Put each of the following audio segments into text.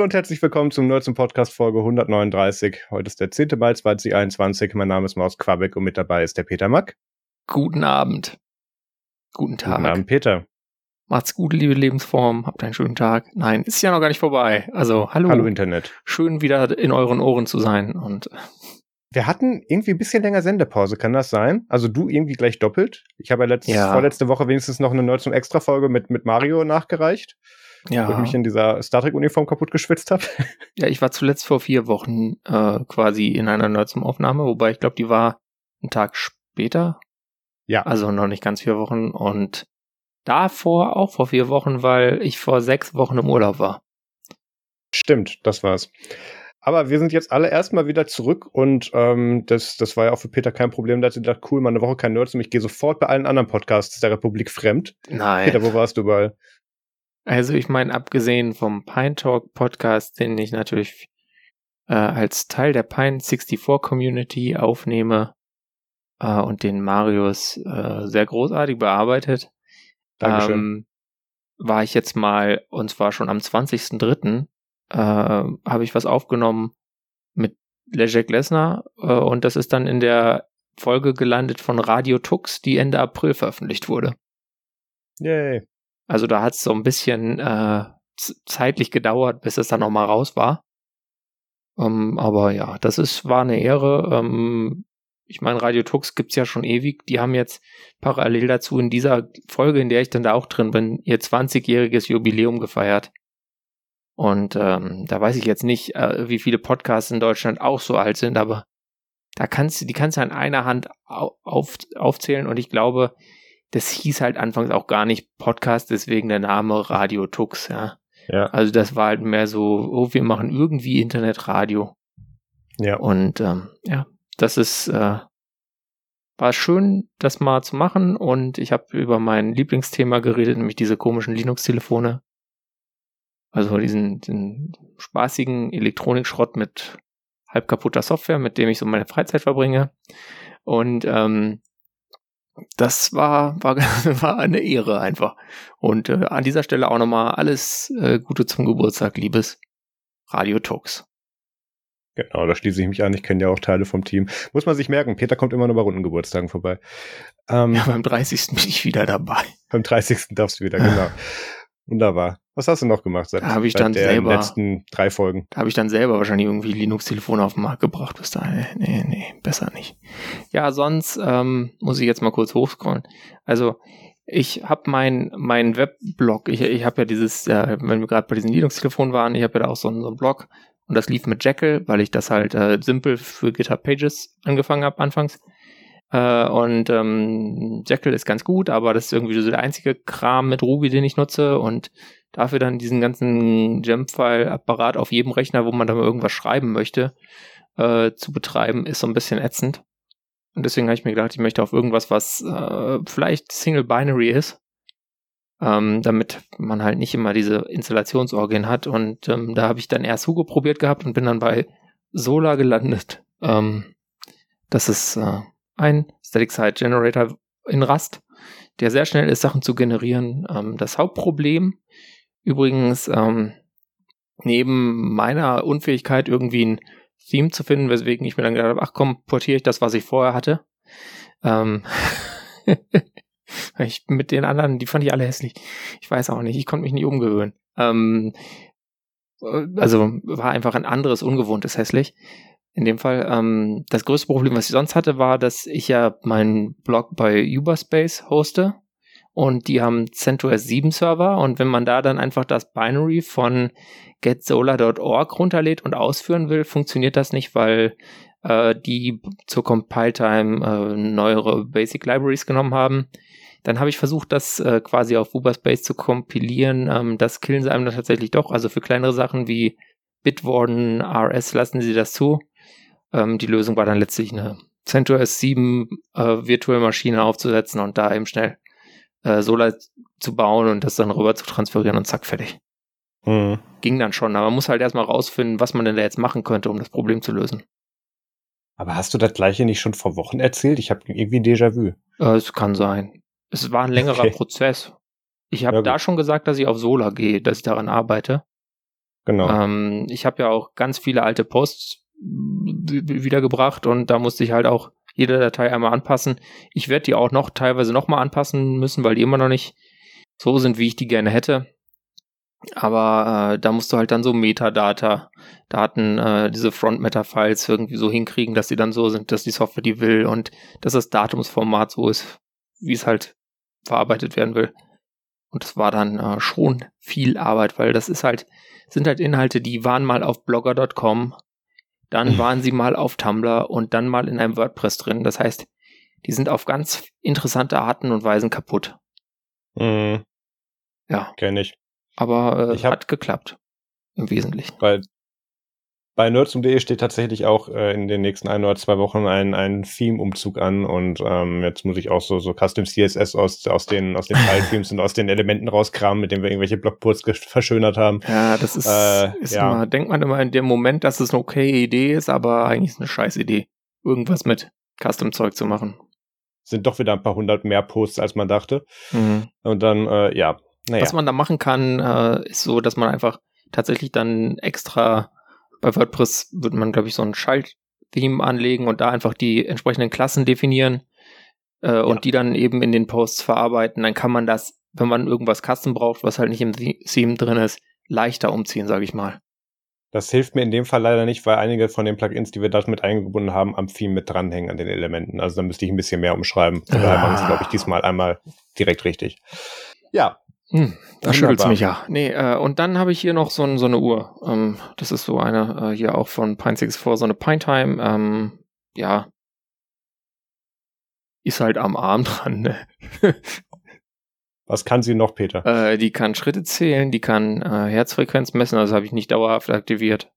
Hallo und herzlich willkommen zum Nerds Podcast Folge 139. Heute ist der 10. Mai 2021. Mein Name ist Maus Quabeck und mit dabei ist der Peter Mack. Guten Abend. Guten Tag. Guten Abend, Peter. Macht's gut, liebe Lebensform. Habt einen schönen Tag. Nein, ist ja noch gar nicht vorbei. Also, hallo. Hallo Internet. Schön wieder in euren Ohren zu sein und wir hatten irgendwie ein bisschen länger Sendepause, kann das sein? Also du irgendwie gleich doppelt. Ich habe ja, letzte, ja. vorletzte Woche wenigstens noch eine Nerds Extra Folge mit, mit Mario nachgereicht. Ja. Wo ich mich in dieser Star Trek Uniform kaputt geschwitzt habe. Ja, ich war zuletzt vor vier Wochen äh, quasi in einer Nerds Aufnahme, wobei ich glaube, die war einen Tag später. Ja. Also noch nicht ganz vier Wochen und davor auch vor vier Wochen, weil ich vor sechs Wochen im Urlaub war. Stimmt, das war's. Aber wir sind jetzt alle erstmal wieder zurück und ähm, das, das war ja auch für Peter kein Problem. Da hat sie gedacht, cool, mal eine Woche kein Nerds und ich gehe sofort bei allen anderen Podcasts der Republik fremd. Nein. Peter, wo warst du bei? Also ich meine, abgesehen vom Pine Talk Podcast, den ich natürlich äh, als Teil der Pine 64 Community aufnehme äh, und den Marius äh, sehr großartig bearbeitet, Dankeschön. Ähm, war ich jetzt mal, und zwar schon am 20.03., äh, habe ich was aufgenommen mit Leszek Lesnar äh, und das ist dann in der Folge gelandet von Radio Tux, die Ende April veröffentlicht wurde. Yay. Also da hat es so ein bisschen äh, zeitlich gedauert, bis es dann nochmal raus war. Ähm, aber ja, das ist, war eine Ehre. Ähm, ich meine, Radio Tux gibt's ja schon ewig. Die haben jetzt parallel dazu in dieser Folge, in der ich dann da auch drin bin, ihr 20-jähriges Jubiläum gefeiert. Und ähm, da weiß ich jetzt nicht, äh, wie viele Podcasts in Deutschland auch so alt sind, aber da kannst du, die kannst du an einer Hand auf, aufzählen und ich glaube, das hieß halt anfangs auch gar nicht Podcast, deswegen der Name Radio Tux, ja. Ja. Also das war halt mehr so, oh, wir machen irgendwie Internetradio. Ja. Und ähm, ja, das ist äh, war schön, das mal zu machen und ich habe über mein Lieblingsthema geredet, nämlich diese komischen Linux-Telefone. Also diesen, diesen spaßigen Elektronikschrott mit halb kaputter Software, mit dem ich so meine Freizeit verbringe. Und ähm, das war, war, war eine Ehre einfach. Und äh, an dieser Stelle auch nochmal alles äh, Gute zum Geburtstag, liebes Radio Talks. Genau, da schließe ich mich an. Ich kenne ja auch Teile vom Team. Muss man sich merken, Peter kommt immer nur bei runden Geburtstagen vorbei. Ähm, ja, beim 30. bin ich wieder dabei. Beim 30. darfst du wieder, genau. Wunderbar. Was hast du noch gemacht seit, da ich dann der selber, letzten drei Folgen? Da habe ich dann selber wahrscheinlich irgendwie Linux-Telefone auf den Markt gebracht bis dahin. Nee, nee, besser nicht. Ja, sonst ähm, muss ich jetzt mal kurz hochscrollen. Also ich habe mein mein Webblog, ich, ich habe ja dieses, äh, wenn wir gerade bei diesen Linux-Telefonen waren, ich habe ja da auch so, so einen Blog und das lief mit Jekyll, weil ich das halt äh, simpel für GitHub Pages angefangen habe anfangs. Äh, und ähm, Jekyll ist ganz gut, aber das ist irgendwie so der einzige Kram mit Ruby, den ich nutze und dafür dann diesen ganzen Gem-File-Apparat auf jedem Rechner, wo man da mal irgendwas schreiben möchte, äh, zu betreiben, ist so ein bisschen ätzend. Und deswegen habe ich mir gedacht, ich möchte auf irgendwas, was äh, vielleicht Single Binary ist, ähm, damit man halt nicht immer diese Installationsorgien hat. Und ähm, da habe ich dann erst Hugo probiert gehabt und bin dann bei Solar gelandet. Ähm, das ist äh, ein Static Site Generator in Rust, der sehr schnell ist, Sachen zu generieren. Ähm, das Hauptproblem übrigens ähm, neben meiner Unfähigkeit irgendwie ein Theme zu finden, weswegen ich mir dann gedacht habe, ach komm, portiere ich das, was ich vorher hatte. Ähm ich mit den anderen, die fand ich alle hässlich. Ich weiß auch nicht, ich konnte mich nicht umgewöhnen. Ähm, äh, also war einfach ein anderes, ungewohntes hässlich in dem Fall. Ähm, das größte Problem, was ich sonst hatte, war, dass ich ja meinen Blog bei Uberspace hoste und die haben CentOS 7 Server und wenn man da dann einfach das Binary von getsolar.org runterlädt und ausführen will, funktioniert das nicht, weil äh, die zur Compile-Time äh, neuere Basic Libraries genommen haben. Dann habe ich versucht, das äh, quasi auf Uberspace zu kompilieren. Ähm, das killen sie einem dann tatsächlich doch. Also für kleinere Sachen wie Bitwarden, RS lassen sie das zu. Ähm, die Lösung war dann letztlich eine CentOS 7 äh, virtuelle Maschine aufzusetzen und da eben schnell äh, Solar zu bauen und das dann rüber zu transferieren und zack, fertig. Mhm. Ging dann schon, aber man muss halt erstmal rausfinden, was man denn da jetzt machen könnte, um das Problem zu lösen. Aber hast du das gleiche nicht schon vor Wochen erzählt? Ich habe irgendwie Déjà-vu. Äh, es kann sein. Es war ein längerer okay. Prozess. Ich habe ja, da schon gesagt, dass ich auf Solar gehe, dass ich daran arbeite. Genau. Ähm, ich habe ja auch ganz viele alte Posts wiedergebracht und da musste ich halt auch jede Datei einmal anpassen. Ich werde die auch noch teilweise nochmal anpassen müssen, weil die immer noch nicht so sind, wie ich die gerne hätte. Aber äh, da musst du halt dann so Metadata, Daten, äh, diese Front-Meta-Files irgendwie so hinkriegen, dass die dann so sind, dass die Software die will und dass das Datumsformat so ist, wie es halt verarbeitet werden will. Und das war dann äh, schon viel Arbeit, weil das ist halt, sind halt Inhalte, die waren mal auf blogger.com, dann waren sie mal auf Tumblr und dann mal in einem WordPress drin. Das heißt, die sind auf ganz interessante Arten und Weisen kaputt. Mhm. Ja. Kenne ich. Aber äh, ich hab, hat geklappt. Im Wesentlichen. Weil bei nerdsum.de steht tatsächlich auch äh, in den nächsten ein oder zwei Wochen ein, ein Theme-Umzug an und ähm, jetzt muss ich auch so, so Custom CSS aus, aus den, aus den File-Themes und aus den Elementen rauskramen, mit denen wir irgendwelche Blogposts verschönert haben. Ja, das ist, äh, ist ja. Immer, denkt man immer in dem Moment, dass es eine okay Idee ist, aber eigentlich ist es eine scheiß Idee, irgendwas mit Custom-Zeug zu machen. Sind doch wieder ein paar hundert mehr Posts, als man dachte. Mhm. Und dann, äh, ja, naja. Was man da machen kann, äh, ist so, dass man einfach tatsächlich dann extra bei WordPress würde man, glaube ich, so ein Schalt-Theme anlegen und da einfach die entsprechenden Klassen definieren äh, ja. und die dann eben in den Posts verarbeiten. Dann kann man das, wenn man irgendwas Custom braucht, was halt nicht im Theme drin ist, leichter umziehen, sage ich mal. Das hilft mir in dem Fall leider nicht, weil einige von den Plugins, die wir dort mit eingebunden haben, am Theme mit dranhängen an den Elementen. Also da müsste ich ein bisschen mehr umschreiben. Von daher mache ich es, glaube ich, diesmal einmal direkt richtig. Ja, hm, da schüttelt's mich ja. Nee, äh, und dann habe ich hier noch so, so eine Uhr. Ähm, das ist so eine, äh, hier auch von Pine 64, so eine Pine Time. Ähm, ja. Ist halt am Arm dran, ne? Was kann sie noch, Peter? Äh, die kann Schritte zählen, die kann äh, Herzfrequenz messen, also habe ich nicht dauerhaft aktiviert.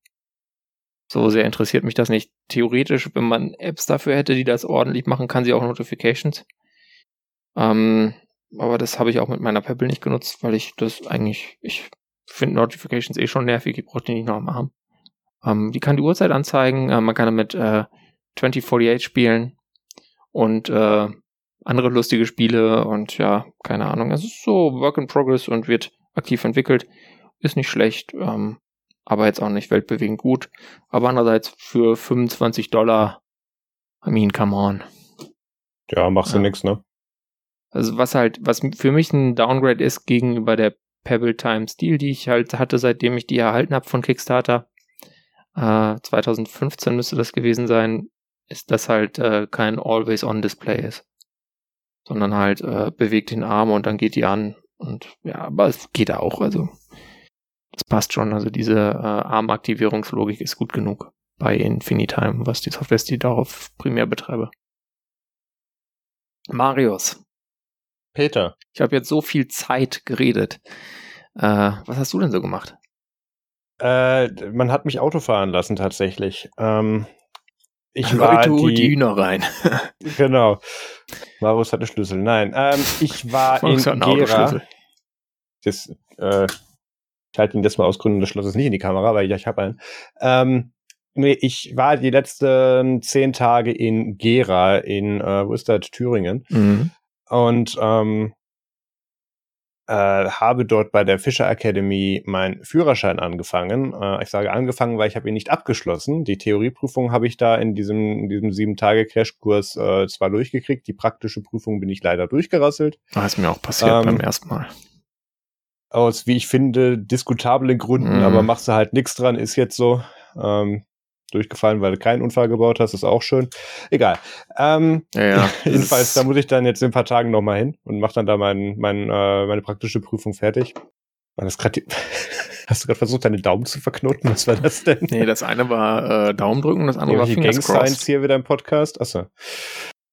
So sehr interessiert mich das nicht. Theoretisch, wenn man Apps dafür hätte, die das ordentlich machen, kann sie auch Notifications. Ähm, aber das habe ich auch mit meiner Pebble nicht genutzt, weil ich das eigentlich, ich finde Notifications eh schon nervig, ich brauche die nicht noch mal haben. Ähm, die kann die Uhrzeit anzeigen, äh, man kann damit äh, 2048 spielen und äh, andere lustige Spiele und ja, keine Ahnung. Es ist so Work in Progress und wird aktiv entwickelt. Ist nicht schlecht, ähm, aber jetzt auch nicht weltbewegend gut. Aber andererseits für 25 Dollar, I mean, come on. Ja, machst du ja. nix, ne? Also was halt, was für mich ein Downgrade ist gegenüber der Pebble Time Steel, die ich halt hatte, seitdem ich die erhalten habe von Kickstarter. Äh, 2015 müsste das gewesen sein, ist das halt äh, kein Always-On-Display ist. Sondern halt äh, bewegt den Arm und dann geht die an. Und ja, aber es geht auch, also das passt schon. Also diese äh, Armaktivierungslogik ist gut genug bei Infinitime, was die Software die darauf primär betreibe. Marius, Peter. Ich habe jetzt so viel Zeit geredet. Äh, was hast du denn so gemacht? Äh, man hat mich Auto fahren lassen tatsächlich. Ähm, ich war die, die Hühner rein. genau. Marus hat einen Schlüssel. Nein, ähm, ich war in Gera. Das, äh, ich halte ihn jetzt mal aus Gründen des Schlosses nicht in die Kamera, weil ich, ich habe einen. Ähm, nee, ich war die letzten zehn Tage in Gera in, äh, wo ist das, Thüringen. Mhm und ähm, äh, habe dort bei der Fischer Academy meinen Führerschein angefangen. Äh, ich sage angefangen, weil ich habe ihn nicht abgeschlossen. Die Theorieprüfung habe ich da in diesem, in diesem sieben Tage Crashkurs äh, zwar durchgekriegt, die praktische Prüfung bin ich leider durchgerasselt. Das ist mir auch passiert ähm, beim ersten Mal. Aus, wie ich finde, diskutablen Gründen, mm. aber machst du halt nichts dran, ist jetzt so. Ähm, durchgefallen, weil du keinen Unfall gebaut hast, ist auch schön. Egal. Ähm, ja, ja. jedenfalls, da muss ich dann jetzt in ein paar Tagen nochmal hin und mache dann da mein, mein, äh, meine praktische Prüfung fertig. War das grad die Hast du gerade versucht, deine Daumen zu verknoten? Was war das denn? Nee, das eine war äh, Daumen drücken, das andere war Fingers Gang Science hier wieder im Podcast. Achso.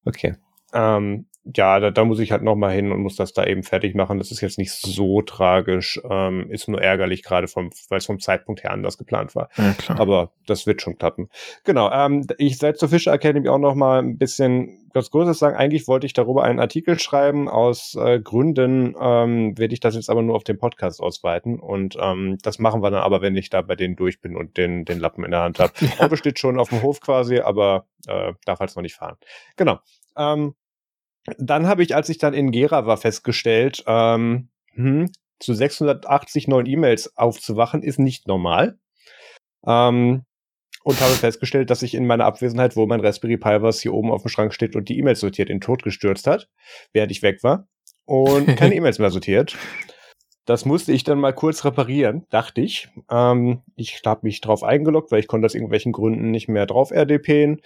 Okay. Ähm, ja, da, da muss ich halt nochmal hin und muss das da eben fertig machen. Das ist jetzt nicht so tragisch, ähm, ist nur ärgerlich, gerade vom, weil es vom Zeitpunkt her anders geplant war. Ja. Aber das wird schon klappen. Genau, ähm, ich werde zur Fischer Academy auch nochmal ein bisschen was Großes sagen. Eigentlich wollte ich darüber einen Artikel schreiben. Aus äh, Gründen ähm, werde ich das jetzt aber nur auf den Podcast ausweiten. Und ähm, das machen wir dann aber, wenn ich da bei denen durch bin und den, den Lappen in der Hand habe. Ja. Auto steht schon auf dem Hof quasi, aber äh, darf halt noch nicht fahren. Genau. Ähm, dann habe ich, als ich dann in Gera war, festgestellt, ähm, hm, zu 680 neuen E-Mails aufzuwachen, ist nicht normal. Ähm, und habe festgestellt, dass sich in meiner Abwesenheit, wo mein Raspberry Pi was hier oben auf dem Schrank steht und die E-Mails sortiert, in Tod gestürzt hat, während ich weg war und keine E-Mails mehr sortiert. Das musste ich dann mal kurz reparieren, dachte ich. Ähm, ich habe mich drauf eingeloggt, weil ich konnte aus irgendwelchen Gründen nicht mehr drauf RDPen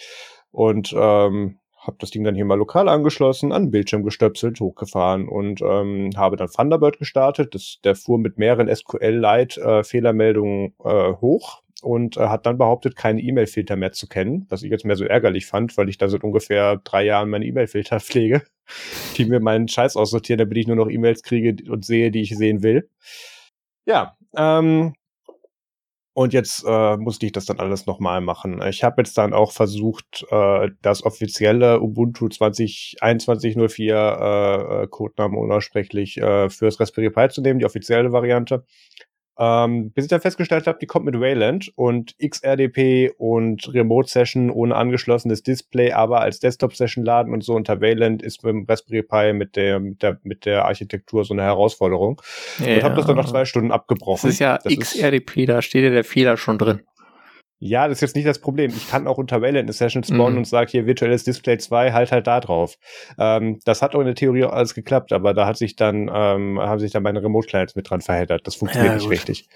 und ähm, habe das Ding dann hier mal lokal angeschlossen, an den Bildschirm gestöpselt, hochgefahren und ähm, habe dann Thunderbird gestartet. Das, der fuhr mit mehreren SQL-Lite-Fehlermeldungen äh, hoch und äh, hat dann behauptet, keine E-Mail-Filter mehr zu kennen, was ich jetzt mehr so ärgerlich fand, weil ich da seit ungefähr drei Jahren meine E-Mail-Filter pflege, die mir meinen Scheiß aussortieren, damit ich nur noch E-Mails kriege und sehe, die ich sehen will. Ja, ähm, und jetzt äh, musste ich das dann alles nochmal machen. Ich habe jetzt dann auch versucht, äh, das offizielle Ubuntu 2021.04 äh, äh, Codename unaussprechlich äh, fürs Raspberry Pi zu nehmen, die offizielle Variante. Ähm, bis ich dann festgestellt habe, die kommt mit Wayland und XRDP und Remote Session ohne angeschlossenes Display, aber als Desktop Session laden und so unter Wayland ist mit dem Raspberry Pi mit der, mit der, mit der Architektur so eine Herausforderung. Ja. Und habe das dann nach zwei Stunden abgebrochen. Das ist ja das XRDP, ist, da steht ja der Fehler schon drin. Ja, das ist jetzt nicht das Problem. Ich kann auch unter Wayland eine Session spawnen mhm. und sage hier virtuelles Display 2, halt halt da drauf. Ähm, das hat auch in der Theorie auch alles geklappt, aber da hat sich dann, ähm, haben sich dann meine Remote-Clients mit dran verheddert. Das funktioniert ja, nicht richtig.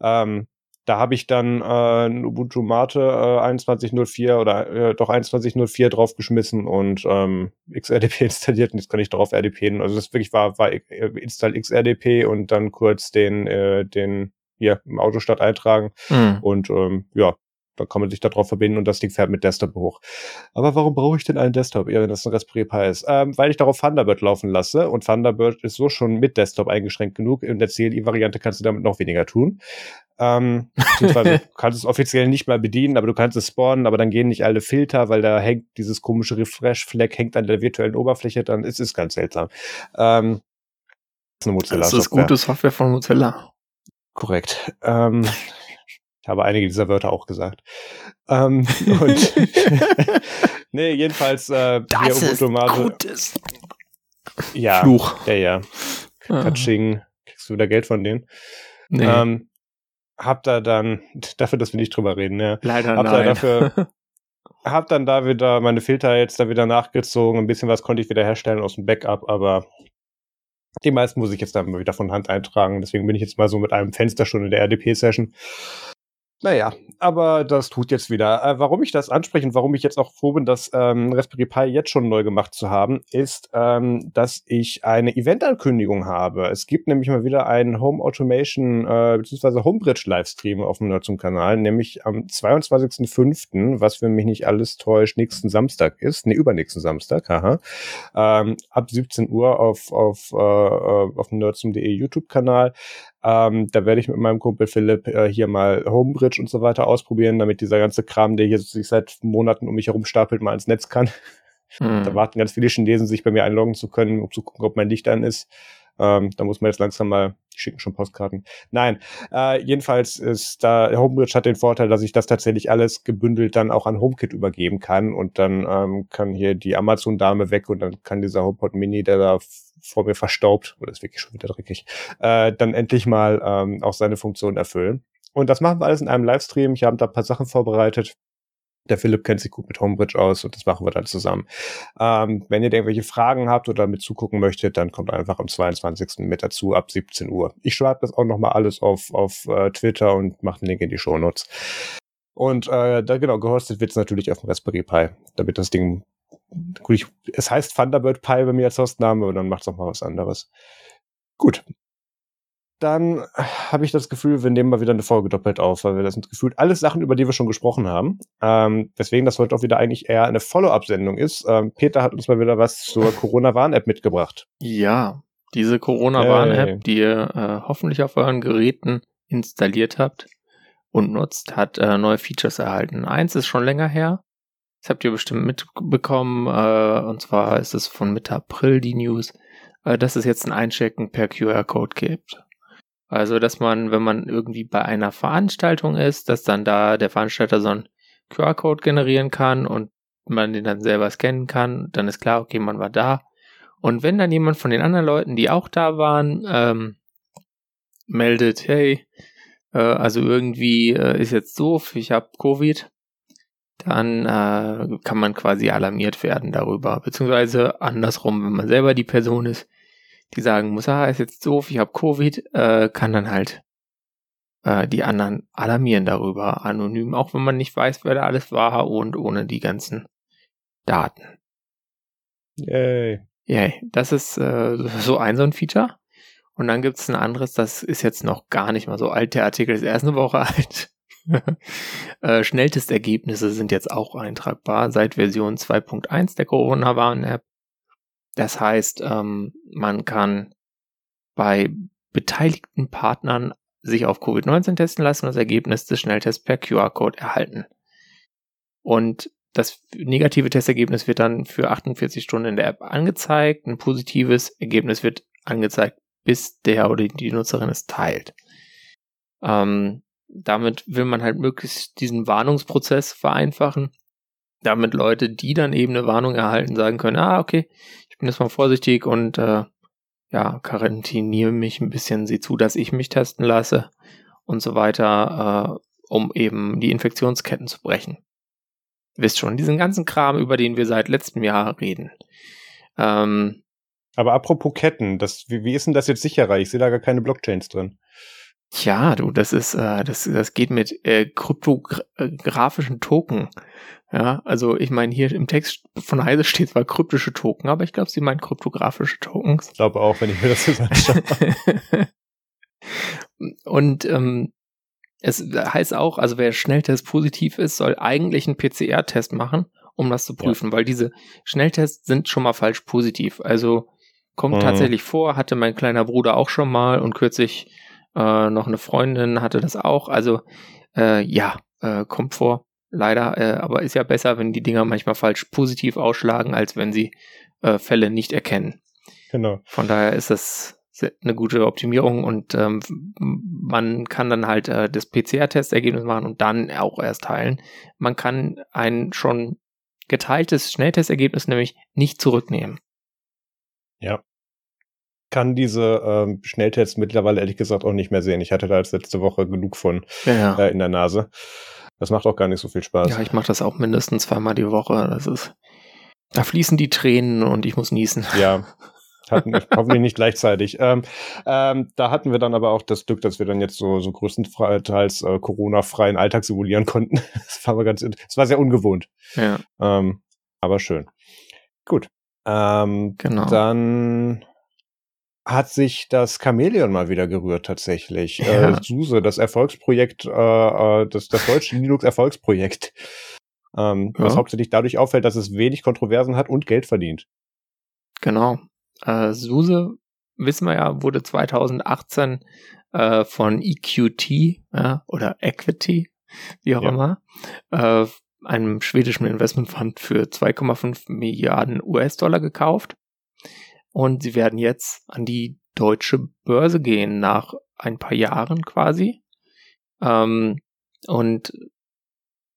Ähm, da habe ich dann äh, ein Ubuntu Mate äh, 21.04 oder äh, doch 21.04 draufgeschmissen und ähm, XRDP installiert und jetzt kann ich darauf RDP. Also das wirklich war, war äh, install XRDP und dann kurz den, äh, den hier im Autostart eintragen. Mhm. Und ähm, ja, da kann man sich darauf verbinden und das Ding fährt mit Desktop hoch. Aber warum brauche ich denn einen Desktop, ehe das ein Raspberry Pi ist? Ähm, weil ich darauf Thunderbird laufen lasse und Thunderbird ist so schon mit Desktop eingeschränkt genug. In der CLI-Variante kannst du damit noch weniger tun. Ähm, du kannst es offiziell nicht mal bedienen, aber du kannst es spawnen, aber dann gehen nicht alle Filter, weil da hängt dieses komische Refresh-Fleck hängt an der virtuellen Oberfläche dann. Es ist ganz seltsam. Ähm, das ist eine Mozilla. Das ist gute Software von Mozilla. Korrekt. Ähm, ich habe einige dieser Wörter auch gesagt. Ähm, und nee, jedenfalls äh, das ist Gutes. Ja, Fluch. Ja, ja. Ah. Katsching. Kriegst du wieder Geld von denen? Nee. Ähm, hab da dann, dafür, dass wir nicht drüber reden, ja. Leider hab nein. Da dafür, hab dann da wieder meine Filter jetzt da wieder nachgezogen. Ein bisschen was konnte ich wieder herstellen aus dem Backup, aber die meisten muss ich jetzt dann wieder von Hand eintragen. Deswegen bin ich jetzt mal so mit einem Fenster schon in der RDP-Session. Naja, aber das tut jetzt wieder. Äh, warum ich das anspreche und warum ich jetzt auch froh bin, das ähm, Raspberry Pi jetzt schon neu gemacht zu haben, ist, ähm, dass ich eine Eventankündigung habe. Es gibt nämlich mal wieder einen Home Automation äh, bzw. Homebridge Livestream auf dem Nerd Kanal, nämlich am 22.05., was für mich nicht alles täuscht, nächsten Samstag ist, ne, übernächsten Samstag, haha, ähm, ab 17 Uhr auf, auf, äh, auf dem nerdsum.de YouTube-Kanal. Ähm, da werde ich mit meinem Kumpel Philipp äh, hier mal Homebridge und so weiter ausprobieren, damit dieser ganze Kram, der hier sich seit Monaten um mich herum stapelt, mal ins Netz kann. Hm. Da warten ganz viele Chinesen, sich bei mir einloggen zu können, um zu gucken, ob mein Licht an ist. Ähm, da muss man jetzt langsam mal, die schicken schon Postkarten. Nein, äh, jedenfalls ist da, Homebridge hat den Vorteil, dass ich das tatsächlich alles gebündelt dann auch an HomeKit übergeben kann und dann ähm, kann hier die Amazon-Dame weg und dann kann dieser HomePod Mini, der da vor mir verstaubt, oder ist wirklich schon wieder dreckig, äh, dann endlich mal ähm, auch seine Funktion erfüllen. Und das machen wir alles in einem Livestream. Ich habe da ein paar Sachen vorbereitet. Der Philipp kennt sich gut mit Homebridge aus und das machen wir dann zusammen. Ähm, wenn ihr irgendwelche Fragen habt oder mit zugucken möchtet, dann kommt einfach am 22. mit dazu ab 17 Uhr. Ich schreibe das auch nochmal alles auf, auf uh, Twitter und mache einen Link in die Shownotes. Und äh, da genau, gehostet wird's natürlich auf dem Raspberry Pi, damit das Ding gut, ich, es heißt Thunderbird Pi bei mir als Hostname und dann macht's auch mal was anderes. Gut. Dann habe ich das Gefühl, wir nehmen mal wieder eine Folge doppelt auf, weil wir das sind gefühlt alles Sachen, über die wir schon gesprochen haben. Ähm, deswegen das heute auch wieder eigentlich eher eine Follow-up-Sendung ist. Ähm, Peter hat uns mal wieder was zur Corona-Warn-App mitgebracht. Ja, diese Corona-Warn-App, hey. die ihr äh, hoffentlich auf euren Geräten installiert habt und nutzt, hat äh, neue Features erhalten. Eins ist schon länger her, das habt ihr bestimmt mitbekommen. Äh, und zwar ist es von Mitte April die News, äh, dass es jetzt ein Einchecken per QR-Code gibt. Also, dass man, wenn man irgendwie bei einer Veranstaltung ist, dass dann da der Veranstalter so einen QR-Code generieren kann und man den dann selber scannen kann. Dann ist klar, okay, man war da. Und wenn dann jemand von den anderen Leuten, die auch da waren, ähm, meldet, hey, äh, also irgendwie äh, ist jetzt doof, ich habe Covid, dann äh, kann man quasi alarmiert werden darüber. Beziehungsweise andersrum, wenn man selber die Person ist, die sagen muss, ah, ist jetzt doof, ich habe Covid, äh, kann dann halt äh, die anderen alarmieren darüber, anonym, auch wenn man nicht weiß, wer da alles war und ohne die ganzen Daten. Yay. Yay. Das ist äh, so ein so ein Feature. Und dann gibt es ein anderes, das ist jetzt noch gar nicht mal so alt. Der Artikel ist erst eine Woche alt. äh, Schnelltestergebnisse sind jetzt auch eintragbar seit Version 2.1 der Corona-Warn-App. Das heißt, ähm, man kann bei beteiligten Partnern sich auf Covid-19 testen lassen und das Ergebnis des Schnelltests per QR-Code erhalten. Und das negative Testergebnis wird dann für 48 Stunden in der App angezeigt. Ein positives Ergebnis wird angezeigt, bis der oder die Nutzerin es teilt. Ähm, damit will man halt möglichst diesen Warnungsprozess vereinfachen, damit Leute, die dann eben eine Warnung erhalten, sagen können, ah, okay, ich bin jetzt mal vorsichtig und äh, ja, quarantiniere mich ein bisschen, sieh zu, dass ich mich testen lasse und so weiter, äh, um eben die Infektionsketten zu brechen. Wisst schon, diesen ganzen Kram, über den wir seit letztem Jahr reden. Ähm, Aber apropos Ketten, das, wie, wie ist denn das jetzt sicherer? Ich sehe da gar keine Blockchains drin. Tja, du, das ist, äh, das, das geht mit äh, kryptografischen Token. Ja, also ich meine, hier im Text von Heise steht zwar kryptische Token, aber ich glaube, sie meint kryptografische Tokens. Ich glaube auch, wenn ich mir das so anschaue. Und ähm, es heißt auch, also wer Schnelltest positiv ist, soll eigentlich einen PCR-Test machen, um das zu prüfen, ja. weil diese Schnelltests sind schon mal falsch positiv. Also kommt mhm. tatsächlich vor, hatte mein kleiner Bruder auch schon mal und kürzlich äh, noch eine Freundin hatte das auch. Also äh, ja, äh, kommt vor, leider. Äh, aber ist ja besser, wenn die Dinger manchmal falsch positiv ausschlagen, als wenn sie äh, Fälle nicht erkennen. Genau. Von daher ist das eine gute Optimierung und ähm, man kann dann halt äh, das PCR-Testergebnis machen und dann auch erst teilen. Man kann ein schon geteiltes Schnelltestergebnis nämlich nicht zurücknehmen. Ja kann diese ähm, Schnelltests mittlerweile ehrlich gesagt auch nicht mehr sehen. Ich hatte da jetzt letzte Woche genug von ja. äh, in der Nase. Das macht auch gar nicht so viel Spaß. Ja, ich mache das auch mindestens zweimal die Woche. Das ist, da fließen die Tränen und ich muss niesen. Ja, hatten hoffentlich nicht gleichzeitig. Ähm, ähm, da hatten wir dann aber auch das Glück, dass wir dann jetzt so, so größtenteils äh, Corona-freien Alltag simulieren konnten. das war aber ganz, das war sehr ungewohnt. Ja. Ähm, aber schön. Gut. Ähm, genau. Dann hat sich das Chamäleon mal wieder gerührt tatsächlich. Ja. Äh, SUSE, das Erfolgsprojekt, äh, äh, das, das deutsche Linux-Erfolgsprojekt. Ähm, ja. Was hauptsächlich dadurch auffällt, dass es wenig Kontroversen hat und Geld verdient. Genau. Äh, SUSE, wissen wir ja, wurde 2018 äh, von EQT äh, oder Equity, wie auch ja. immer, äh, einem schwedischen Investmentfund für 2,5 Milliarden US-Dollar gekauft. Und sie werden jetzt an die deutsche Börse gehen nach ein paar Jahren quasi. Ähm, und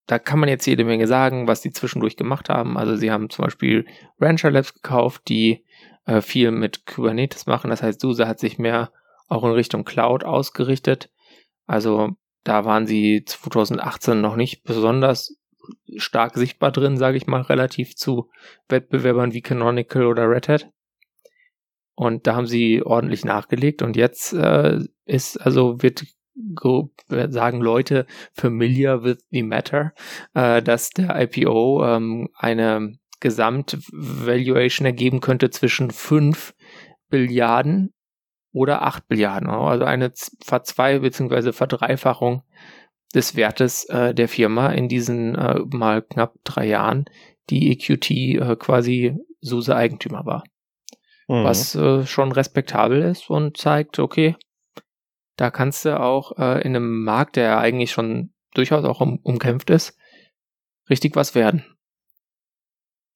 da kann man jetzt jede Menge sagen, was die zwischendurch gemacht haben. Also sie haben zum Beispiel Rancher Labs gekauft, die äh, viel mit Kubernetes machen. Das heißt, SUSE hat sich mehr auch in Richtung Cloud ausgerichtet. Also da waren sie 2018 noch nicht besonders stark sichtbar drin, sage ich mal, relativ zu Wettbewerbern wie Canonical oder Red Hat. Und da haben sie ordentlich nachgelegt und jetzt äh, ist, also wird sagen Leute familiar with the matter, äh, dass der IPO ähm, eine Gesamtvaluation ergeben könnte zwischen 5 Billiarden oder 8 Billiarden, also eine Verzwei- bzw. Verdreifachung des Wertes äh, der Firma in diesen äh, mal knapp drei Jahren, die EQT äh, quasi SUSE Eigentümer war mhm. was äh, schon respektabel ist und zeigt, okay, da kannst du auch äh, in einem Markt, der eigentlich schon durchaus auch um, umkämpft ist, richtig was werden.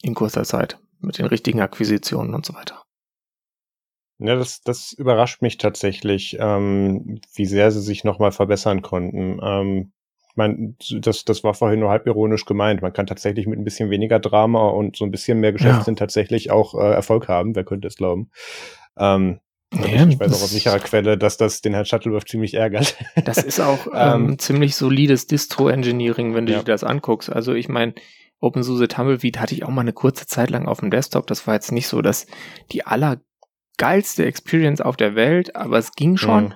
In kurzer Zeit. Mit den richtigen Akquisitionen und so weiter. Ja, das, das überrascht mich tatsächlich, ähm, wie sehr sie sich nochmal verbessern konnten. Ähm, ich meine, das, das war vorhin nur halb ironisch gemeint. Man kann tatsächlich mit ein bisschen weniger Drama und so ein bisschen mehr Geschäftssinn ja. tatsächlich auch äh, Erfolg haben. Wer könnte es glauben? Ähm, Ja, ich weiß auch aus sicherer Quelle, dass das den Herrn Shuttleworth ziemlich ärgert. Das ist auch ähm, ähm, ziemlich solides Distro-Engineering, wenn du ja. dir das anguckst. Also ich meine, OpenSUSE Tumbleweed hatte ich auch mal eine kurze Zeit lang auf dem Desktop. Das war jetzt nicht so, dass die allergeilste Experience auf der Welt, aber es ging schon. Mhm.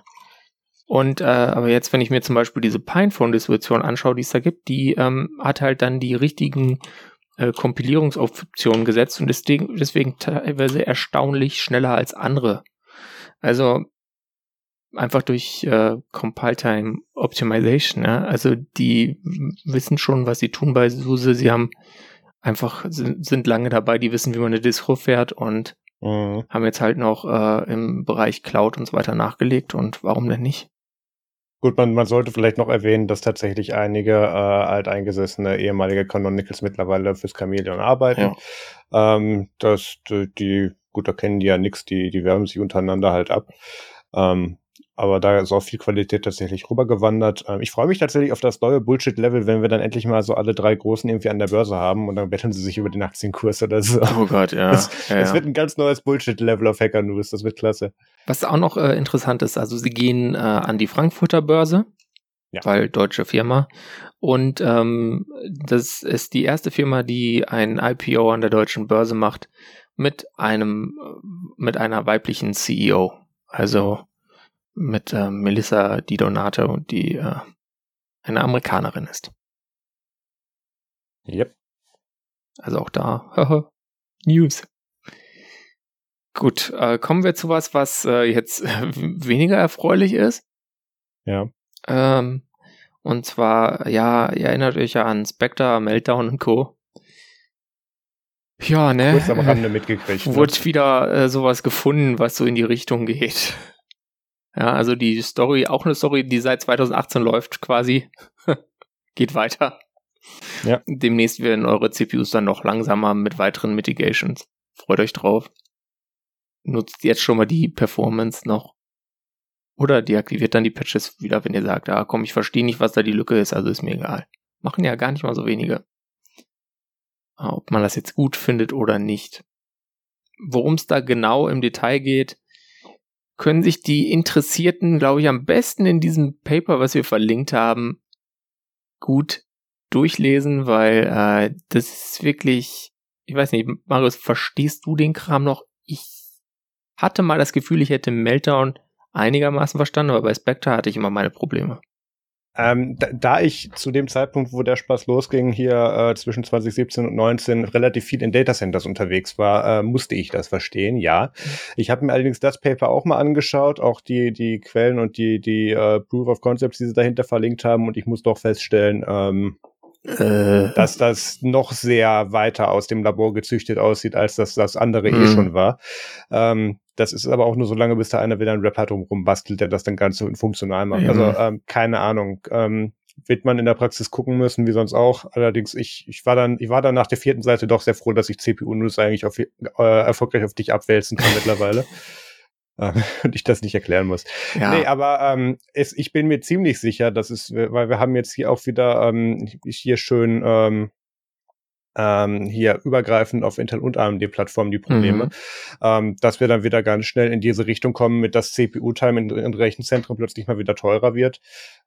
Und äh, aber jetzt, wenn ich mir zum Beispiel diese Pinephone-Distribution anschaue, die es da gibt, die ähm, hat halt dann die richtigen äh, Kompilierungsoptionen gesetzt und deswegen, deswegen teilweise erstaunlich schneller als andere. Also einfach durch äh, Compile-Time Optimization. Ja? Also die wissen schon, was sie tun bei SUSE. Sie haben einfach sind, sind lange dabei, die wissen, wie man eine Distro fährt und mhm. haben jetzt halt noch äh, im Bereich Cloud und so weiter nachgelegt und warum denn nicht? Gut, man, man sollte vielleicht noch erwähnen, dass tatsächlich einige äh, alteingesessene ehemalige Canonicals mittlerweile fürs Chameleon arbeiten. Ja. Ähm, dass die, gut, da kennen die ja nichts, die, die wärmen sich untereinander halt ab. Ähm, aber da ist auch viel Qualität tatsächlich rübergewandert. Ähm, ich freue mich tatsächlich auf das neue Bullshit-Level, wenn wir dann endlich mal so alle drei Großen irgendwie an der Börse haben und dann betteln sie sich über den Aktienkurs oder so. Oh Gott, ja. Es, ja, ja. wird ein ganz neues Bullshit-Level auf Hacker News, das wird klasse. Was auch noch äh, interessant ist, also sie gehen äh, an die Frankfurter Börse, ja. weil deutsche Firma. Und ähm, das ist die erste Firma, die ein IPO an der deutschen Börse macht mit einem, mit einer weiblichen CEO. Also mit äh, Melissa Di Donate und die äh, eine Amerikanerin ist. Yep. Also auch da News. Gut, äh, kommen wir zu was, was äh, jetzt weniger erfreulich ist. Ja. Ähm, und zwar, ja, ihr erinnert euch ja an Spectre, Meltdown und Co. Ja, ne? Kurz am Rande mitgekriegt. Wurde ne? wieder äh, sowas gefunden, was so in die Richtung geht. Ja, also die Story, auch eine Story, die seit 2018 läuft quasi, geht weiter. Ja. Demnächst werden eure CPUs dann noch langsamer mit weiteren Mitigations. Freut euch drauf. Nutzt jetzt schon mal die Performance noch. Oder deaktiviert dann die Patches wieder, wenn ihr sagt, ah komm, ich verstehe nicht, was da die Lücke ist, also ist mir egal. Machen ja gar nicht mal so wenige. Ob man das jetzt gut findet oder nicht. Worum es da genau im Detail geht, können sich die Interessierten, glaube ich, am besten in diesem Paper, was wir verlinkt haben, gut durchlesen, weil äh, das ist wirklich, ich weiß nicht, Marius, verstehst du den Kram noch? Ich hatte mal das Gefühl, ich hätte Meltdown einigermaßen verstanden, aber bei Spectre hatte ich immer meine Probleme. Ähm, da, da, ich zu dem Zeitpunkt, wo der Spaß losging, hier äh, zwischen 2017 und 19 relativ viel in Datacenters unterwegs war, äh, musste ich das verstehen, ja. Ich habe mir allerdings das Paper auch mal angeschaut, auch die, die Quellen und die, die äh, Proof of Concepts, die sie dahinter verlinkt haben, und ich muss doch feststellen, ähm, äh. dass das noch sehr weiter aus dem Labor gezüchtet aussieht, als das das andere mhm. eh schon war. Ähm, das ist aber auch nur so lange, bis da einer wieder ein Rap hat rumbastelt, der das dann ganz so funktional macht. Ja. Also ähm, keine Ahnung. Ähm, wird man in der Praxis gucken müssen, wie sonst auch. Allerdings, ich, ich war dann, ich war dann nach der vierten Seite doch sehr froh, dass ich CPU-News eigentlich auf, äh, erfolgreich auf dich abwälzen kann mittlerweile. und ich das nicht erklären muss. Ja. Nee, aber ähm, es, ich bin mir ziemlich sicher, dass es, weil wir haben jetzt hier auch wieder ähm, hier schön ähm, ähm, hier übergreifend auf Intel und AMD-Plattformen die Probleme, mhm. ähm, dass wir dann wieder ganz schnell in diese Richtung kommen, mit dass CPU-Time in, in Rechenzentren plötzlich mal wieder teurer wird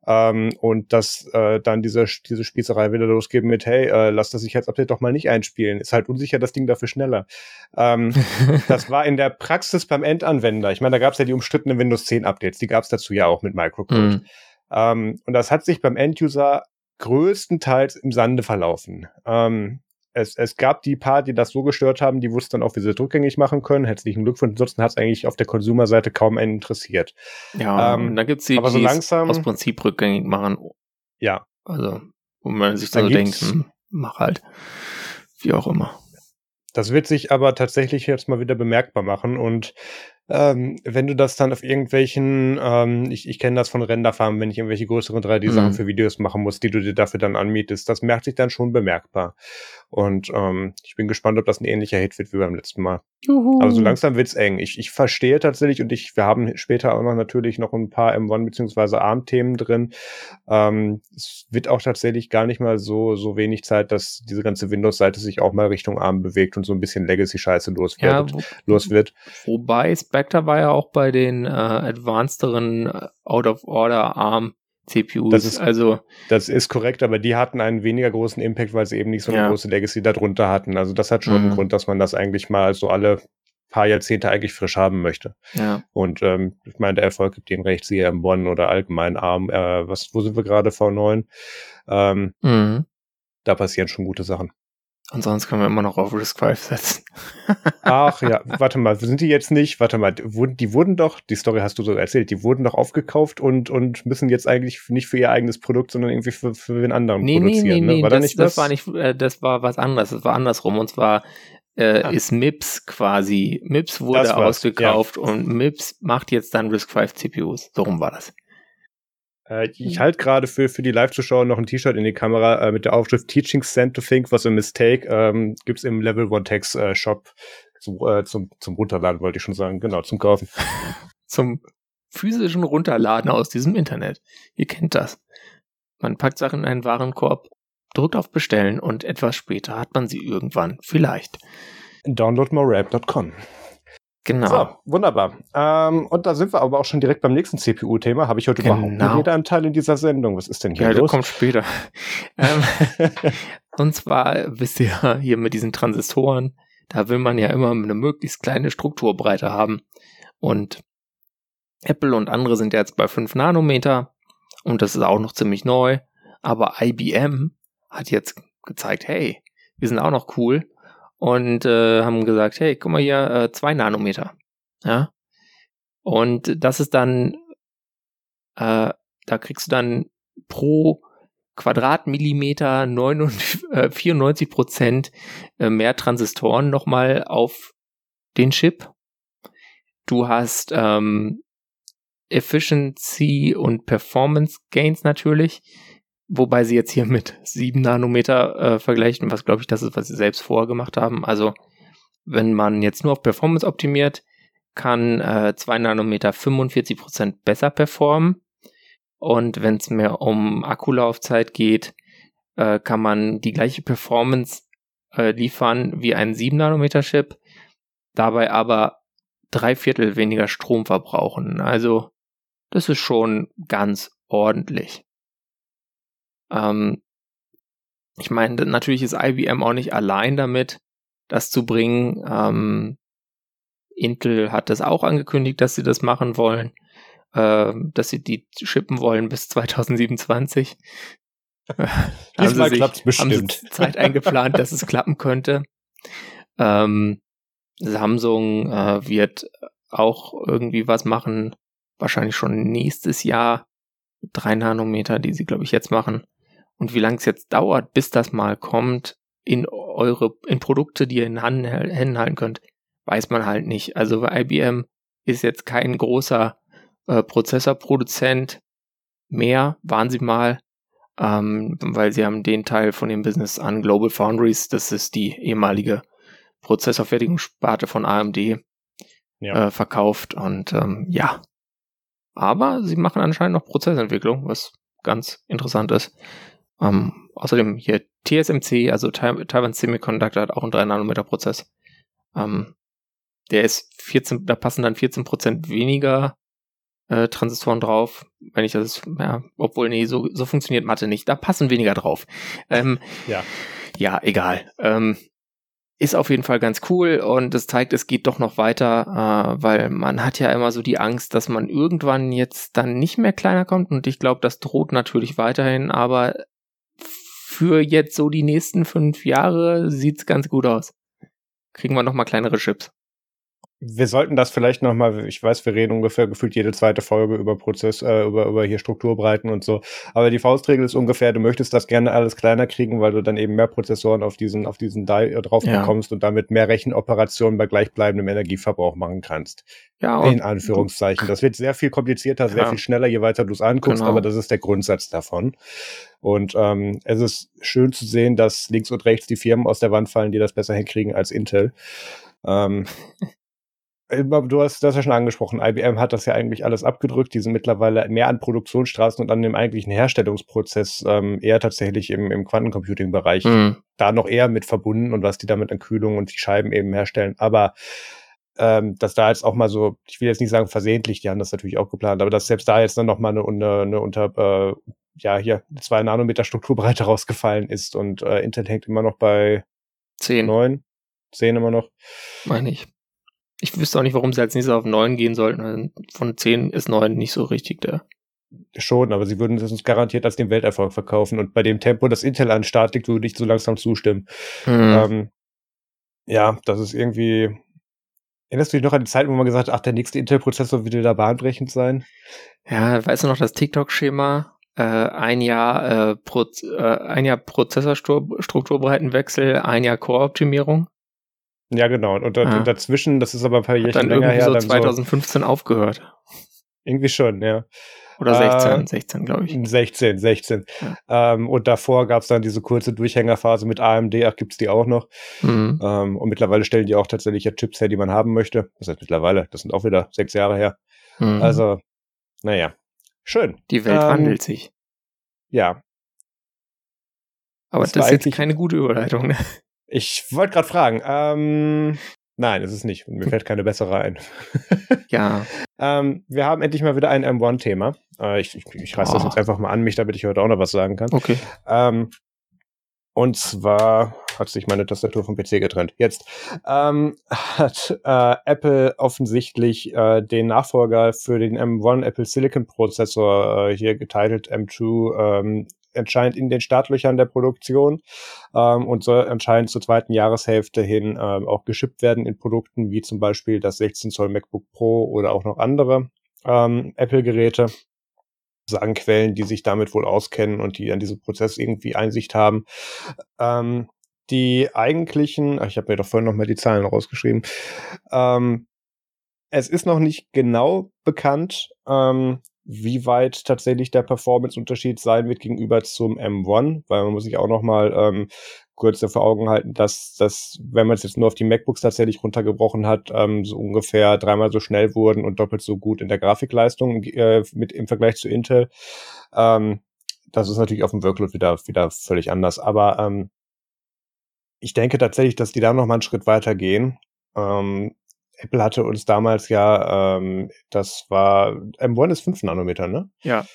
ähm, und dass äh, dann diese, diese Spießerei wieder losgeben mit, hey, äh, lass das Sicherheitsupdate doch mal nicht einspielen. Ist halt unsicher, das Ding dafür schneller. Ähm, das war in der Praxis beim Endanwender. Ich meine, da gab es ja die umstrittenen Windows 10 Updates, die gab es dazu ja auch mit Microcode. Mhm. Ähm, und das hat sich beim Enduser größtenteils im Sande verlaufen. Ähm, es, es gab die paar, die das so gestört haben, die wussten dann auch, wie sie das rückgängig machen können. Herzlichen Glückwunsch. Ansonsten hat es eigentlich auf der Konsumerseite kaum einen interessiert. Ja, ähm, dann gibt's die, aber so die langsam, aus Prinzip rückgängig machen. Ja. Also, wo man sich so denkt, hm, mach halt. Wie auch immer. Das wird sich aber tatsächlich jetzt mal wieder bemerkbar machen und ähm, wenn du das dann auf irgendwelchen, ähm, ich, ich kenne das von Renderfarmen, wenn ich irgendwelche größeren 3D-Sachen mhm. für Videos machen muss, die du dir dafür dann anmietest, das merkt sich dann schon bemerkbar. Und ähm, ich bin gespannt, ob das ein ähnlicher Hit wird wie beim letzten Mal. Juhu. Aber so langsam wird's eng. Ich, ich verstehe tatsächlich und ich, wir haben später auch noch natürlich noch ein paar M1 beziehungsweise ARM-Themen drin. Ähm, es wird auch tatsächlich gar nicht mal so, so wenig Zeit, dass diese ganze Windows-Seite sich auch mal Richtung ARM bewegt und so ein bisschen Legacy-Scheiße los wird. Ja, wo, los wird. Wobei Spectre war ja auch bei den äh, advancederen äh, Out-of-Order ARM CPUs. Das ist, also, das ist korrekt, aber die hatten einen weniger großen Impact, weil sie eben nicht so eine ja. große Legacy darunter hatten. Also das hat schon mhm. einen Grund, dass man das eigentlich mal so alle paar Jahrzehnte eigentlich frisch haben möchte. Ja. Und ähm, ich meine, der Erfolg gibt ihnen recht, siehe M1 oder allgemein ARM, äh, was, wo sind wir gerade, V9? Ähm, mhm. Da passieren schon gute Sachen. Und sonst können wir immer noch auf Risk 5 setzen. Ach ja, warte mal, sind die jetzt nicht, warte mal, die wurden doch, die Story hast du so erzählt, die wurden doch aufgekauft und, und müssen jetzt eigentlich nicht für ihr eigenes Produkt, sondern irgendwie für, für den anderen nee, produzieren. Nee, nee, ne? War das, da nicht das, das war nicht, äh, das war was anderes, das war andersrum. Und zwar äh, ah. ist MIPS quasi, MIPS wurde ausgekauft ja. und MIPS macht jetzt dann Risk 5 CPUs. So rum war das. Äh, ich halte gerade für, für die Live-Zuschauer noch ein T-Shirt in die Kamera äh, mit der Aufschrift Teaching Sent to Think was a Mistake. Ähm, gibt's im Level One Text äh, Shop zum, äh, zum, zum Runterladen, wollte ich schon sagen. Genau, zum Kaufen. zum physischen Runterladen aus diesem Internet. Ihr kennt das. Man packt Sachen in einen Warenkorb, drückt auf Bestellen und etwas später hat man sie irgendwann vielleicht. Downloadmorerap.com Genau. So, wunderbar. Ähm, und da sind wir aber auch schon direkt beim nächsten CPU-Thema. Habe ich heute genau. überhaupt einen Redeanteil in dieser Sendung? Was ist denn hier ja, los? Ja, das kommt später. ähm, und zwar, wisst ihr, hier mit diesen Transistoren, da will man ja immer eine möglichst kleine Strukturbreite haben. Und Apple und andere sind jetzt bei 5 Nanometer und das ist auch noch ziemlich neu. Aber IBM hat jetzt gezeigt, hey, wir sind auch noch cool und äh, haben gesagt, hey, guck mal hier, äh, zwei Nanometer. Ja. Und das ist dann, äh, da kriegst du dann pro Quadratmillimeter 99, äh, 94 Prozent äh, mehr Transistoren nochmal auf den Chip. Du hast ähm, Efficiency und Performance Gains natürlich wobei sie jetzt hier mit 7 Nanometer äh, vergleichen, was glaube ich, das ist, was sie selbst vorher gemacht haben. Also wenn man jetzt nur auf Performance optimiert, kann äh, 2 Nanometer 45% besser performen. Und wenn es mehr um Akkulaufzeit geht, äh, kann man die gleiche Performance äh, liefern wie ein 7 Nanometer Chip, dabei aber drei Viertel weniger Strom verbrauchen. Also das ist schon ganz ordentlich. Ähm, ich meine, natürlich ist IBM auch nicht allein damit, das zu bringen. Ähm, Intel hat das auch angekündigt, dass sie das machen wollen, äh, dass sie die shippen wollen bis 2027. Diesmal klappt es bestimmt. Haben Zeit eingeplant, dass es klappen könnte. Ähm, Samsung äh, wird auch irgendwie was machen, wahrscheinlich schon nächstes Jahr. Drei Nanometer, die sie, glaube ich, jetzt machen. Und wie lange es jetzt dauert, bis das mal kommt in eure, in Produkte, die ihr in Händen halten könnt, weiß man halt nicht. Also IBM ist jetzt kein großer äh, Prozessorproduzent mehr, waren sie mal, ähm, weil sie haben den Teil von dem Business an Global Foundries, das ist die ehemalige Prozessorfertigungssparte von AMD, ja. äh, verkauft und ähm, ja. Aber sie machen anscheinend noch Prozessentwicklung, was ganz interessant ist. Ähm, außerdem hier TSMC, also Taiwan Semiconductor, hat auch einen 3-Nanometer-Prozess. Ähm, der ist 14, da passen dann 14% weniger äh, Transistoren drauf. Wenn ich das, ja, obwohl, nee, so, so funktioniert Mathe nicht. Da passen weniger drauf. Ähm, ja. Ja, egal. Ähm, ist auf jeden Fall ganz cool und es zeigt, es geht doch noch weiter, äh, weil man hat ja immer so die Angst, dass man irgendwann jetzt dann nicht mehr kleiner kommt und ich glaube, das droht natürlich weiterhin, aber für jetzt so die nächsten fünf Jahre sieht's ganz gut aus. Kriegen wir noch mal kleinere Chips wir sollten das vielleicht noch mal, ich weiß, wir reden ungefähr gefühlt jede zweite Folge über Prozess, äh, über, über hier Strukturbreiten und so. Aber die Faustregel ist ungefähr, du möchtest das gerne alles kleiner kriegen, weil du dann eben mehr Prozessoren auf diesen, auf diesen Die äh, drauf ja. bekommst und damit mehr Rechenoperationen bei gleichbleibendem Energieverbrauch machen kannst. Ja. In Anführungszeichen. Das wird sehr viel komplizierter, sehr ja. viel schneller, je weiter du es anguckst, genau. aber das ist der Grundsatz davon. Und ähm, es ist schön zu sehen, dass links und rechts die Firmen aus der Wand fallen, die das besser hinkriegen als Intel. Ähm, Äh, du hast das ja schon angesprochen, IBM hat das ja eigentlich alles abgedrückt. Die sind mittlerweile mehr an Produktionsstraßen und an dem eigentlichen Herstellungsprozess ähm, eher tatsächlich im, im Quantencomputing-Bereich mhm. da noch eher mit verbunden und was die damit an Kühlung und die Scheiben eben herstellen. Aber ähm, dass da jetzt auch mal so, ich will jetzt nicht sagen versehentlich, die haben das natürlich auch geplant, aber dass selbst da jetzt dann noch mal eine, eine, eine unter, äh, ja, hier zwei Nanometer Strukturbreite rausgefallen ist und äh, Intel hängt immer noch bei 10. 9, 10 immer noch. Meine ich. Ich wüsste auch nicht, warum sie als nächstes auf 9 gehen sollten. Von 10 ist 9 nicht so richtig der. Schon, aber sie würden es uns garantiert als den Welterfolg verkaufen. Und bei dem Tempo, das Intel an den Start liegt, würde ich so langsam zustimmen. Mhm. Ähm, ja, das ist irgendwie. Erinnerst du dich noch an die Zeit, wo man gesagt hat, ach, der nächste Intel-Prozessor würde da bahnbrechend sein? Ja, weißt du noch das TikTok-Schema? Äh, ein Jahr äh, Proz äh, ein Jahr Prozessorstrukturbreitenwechsel, ein Jahr Core-Optimierung. Ja, genau. Und, und, und, dazwischen, das ist aber ein paar Jährchen länger her. So 2015 so aufgehört. Irgendwie schon, ja. Oder 16, äh, 16, glaube ich. 16, 16. Ja. Ähm, und davor gab es dann diese kurze Durchhängerphase mit AMD, ach, gibt es die auch noch. Mhm. Ähm, und mittlerweile stellen die auch tatsächlich ja Chips her, die man haben möchte. Das heißt mittlerweile, das sind auch wieder sechs Jahre her. Mhm. Also, naja, schön. Die Welt ähm, wandelt sich. Ja. Aber das, das ist jetzt keine gute Überleitung. Ne? Ich wollte gerade fragen, ähm, Nein, ist es nicht. Mir fällt keine bessere ein. ja. ähm, wir haben endlich mal wieder ein M1-Thema. Äh, ich, ich, ich reiße oh. das jetzt einfach mal an mich, damit ich heute auch noch was sagen kann. Okay. Ähm, und zwar hat sich meine Tastatur vom PC getrennt. Jetzt ähm, hat äh, Apple offensichtlich äh, den Nachfolger für den M1 Apple Silicon Prozessor äh, hier getitelt M2 ähm, anscheinend in den Startlöchern der Produktion ähm, und soll anscheinend zur zweiten Jahreshälfte hin ähm, auch geschippt werden in Produkten wie zum Beispiel das 16 Zoll MacBook Pro oder auch noch andere ähm, Apple-Geräte. Sagen Quellen, die sich damit wohl auskennen und die an diesem Prozess irgendwie Einsicht haben. Ähm, die eigentlichen, ach, ich habe mir doch vorhin noch mal die Zahlen rausgeschrieben. Ähm, es ist noch nicht genau bekannt, ähm, wie weit tatsächlich der Performance-Unterschied sein wird gegenüber zum M1, weil man muss sich auch noch mal ähm, kurz vor Augen halten, dass dass wenn man es jetzt nur auf die MacBooks tatsächlich runtergebrochen hat, ähm, so ungefähr dreimal so schnell wurden und doppelt so gut in der Grafikleistung äh, mit im Vergleich zu Intel. Ähm, das ist natürlich auf dem Workload wieder wieder völlig anders, aber ähm, ich denke tatsächlich, dass die da noch mal einen Schritt weiter gehen. Ähm, Apple hatte uns damals ja, ähm, das war, M1 ist 5 Nanometer, ne? Ja.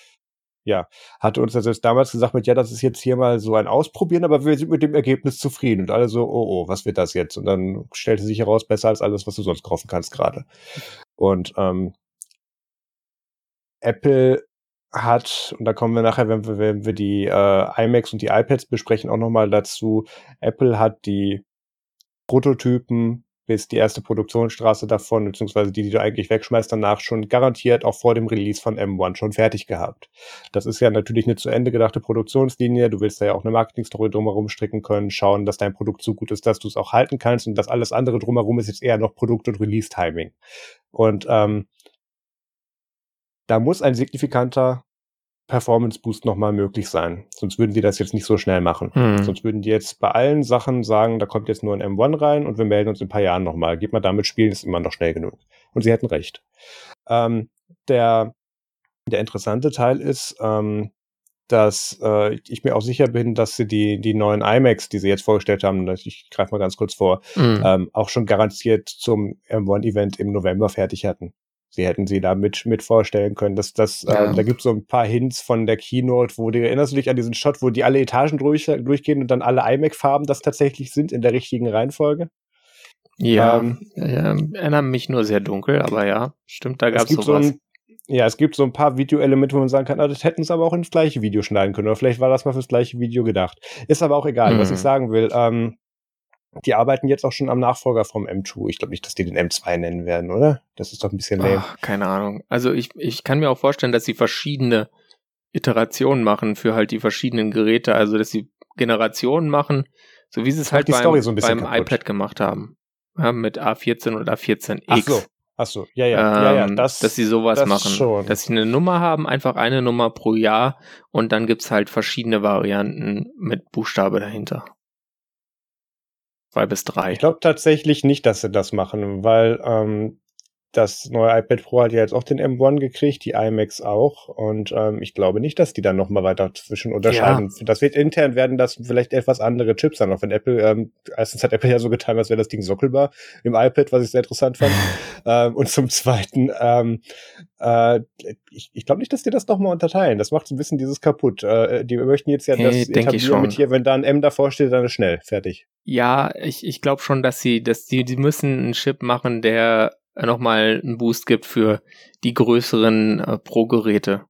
Ja, hatte uns das damals gesagt mit, ja, das ist jetzt hier mal so ein Ausprobieren, aber wir sind mit dem Ergebnis zufrieden. Und alle so, oh, oh, was wird das jetzt? Und dann stellte sich heraus, besser als alles, was du sonst kaufen kannst gerade. Und ähm, Apple hat, und da kommen wir nachher, wenn wir, wenn wir die äh, iMacs und die iPads besprechen, auch nochmal dazu, Apple hat die Prototypen bis die erste Produktionsstraße davon, beziehungsweise die, die du eigentlich wegschmeißt, danach schon garantiert auch vor dem Release von M1 schon fertig gehabt. Das ist ja natürlich eine zu Ende gedachte Produktionslinie. Du willst da ja auch eine Marketingstory drumherum stricken können, schauen, dass dein Produkt so gut ist, dass du es auch halten kannst und das alles andere drumherum ist jetzt eher noch Produkt- und Release-Timing. Und ähm, da muss ein signifikanter Performance Boost nochmal möglich sein. Sonst würden die das jetzt nicht so schnell machen. Hm. Sonst würden die jetzt bei allen Sachen sagen, da kommt jetzt nur ein M1 rein und wir melden uns in ein paar Jahren nochmal. Geht mal damit spielen, ist immer noch schnell genug. Und sie hätten recht. Ähm, der, der interessante Teil ist, ähm, dass äh, ich mir auch sicher bin, dass sie die, die neuen iMacs, die sie jetzt vorgestellt haben, ich greife mal ganz kurz vor, mhm. ähm, auch schon garantiert zum M1-Event im November fertig hatten sie hätten sie da mit, mit vorstellen können. Dass das, ja. ähm, da gibt es so ein paar Hints von der Keynote, wo du erinnerst du dich an diesen Shot, wo die alle Etagen durch, durchgehen und dann alle iMac-Farben das tatsächlich sind in der richtigen Reihenfolge? Ja, ähm, ja, erinnere mich nur sehr dunkel, aber ja, stimmt, da gab es sowas. So ein, ja, es gibt so ein paar Videoelemente, wo man sagen kann, ah, das hätten sie aber auch ins gleiche Video schneiden können. Oder vielleicht war das mal fürs gleiche Video gedacht. Ist aber auch egal. Mhm. Was ich sagen will, ähm, die arbeiten jetzt auch schon am Nachfolger vom M2. Ich glaube nicht, dass die den M2 nennen werden, oder? Das ist doch ein bisschen lame. Ach, keine Ahnung. Also ich, ich kann mir auch vorstellen, dass sie verschiedene Iterationen machen für halt die verschiedenen Geräte. Also dass sie Generationen machen, so wie sie es halt beim, so beim iPad gemacht haben. Ja, mit A14 oder A14X. Ach so. Ach so, ja, ja, ähm, ja, ja, ähm, das, dass sie sowas das machen. Schon. Dass sie eine Nummer haben, einfach eine Nummer pro Jahr und dann gibt's halt verschiedene Varianten mit Buchstabe dahinter. Zwei bis drei. Ich glaube tatsächlich nicht, dass sie das machen, weil ähm, das neue iPad Pro hat ja jetzt auch den M1 gekriegt, die iMacs auch. Und ähm, ich glaube nicht, dass die dann nochmal weiter zwischen unterscheiden. Ja. Das wird intern werden das vielleicht etwas andere Chips sein, auch wenn Apple, ähm, erstens hat Apple ja so getan, als wäre das Ding sockelbar im iPad, was ich sehr interessant fand. ähm, und zum Zweiten, ähm, äh, ich, ich glaube nicht, dass die das nochmal unterteilen. Das macht so ein bisschen dieses kaputt. Äh, die möchten jetzt ja hey, das etablieren mit hier, wenn da ein M davor steht, dann ist schnell, fertig. Ja, ich, ich glaube schon, dass sie, dass die, die müssen einen Chip machen, der nochmal einen Boost gibt für die größeren äh, Pro-Geräte.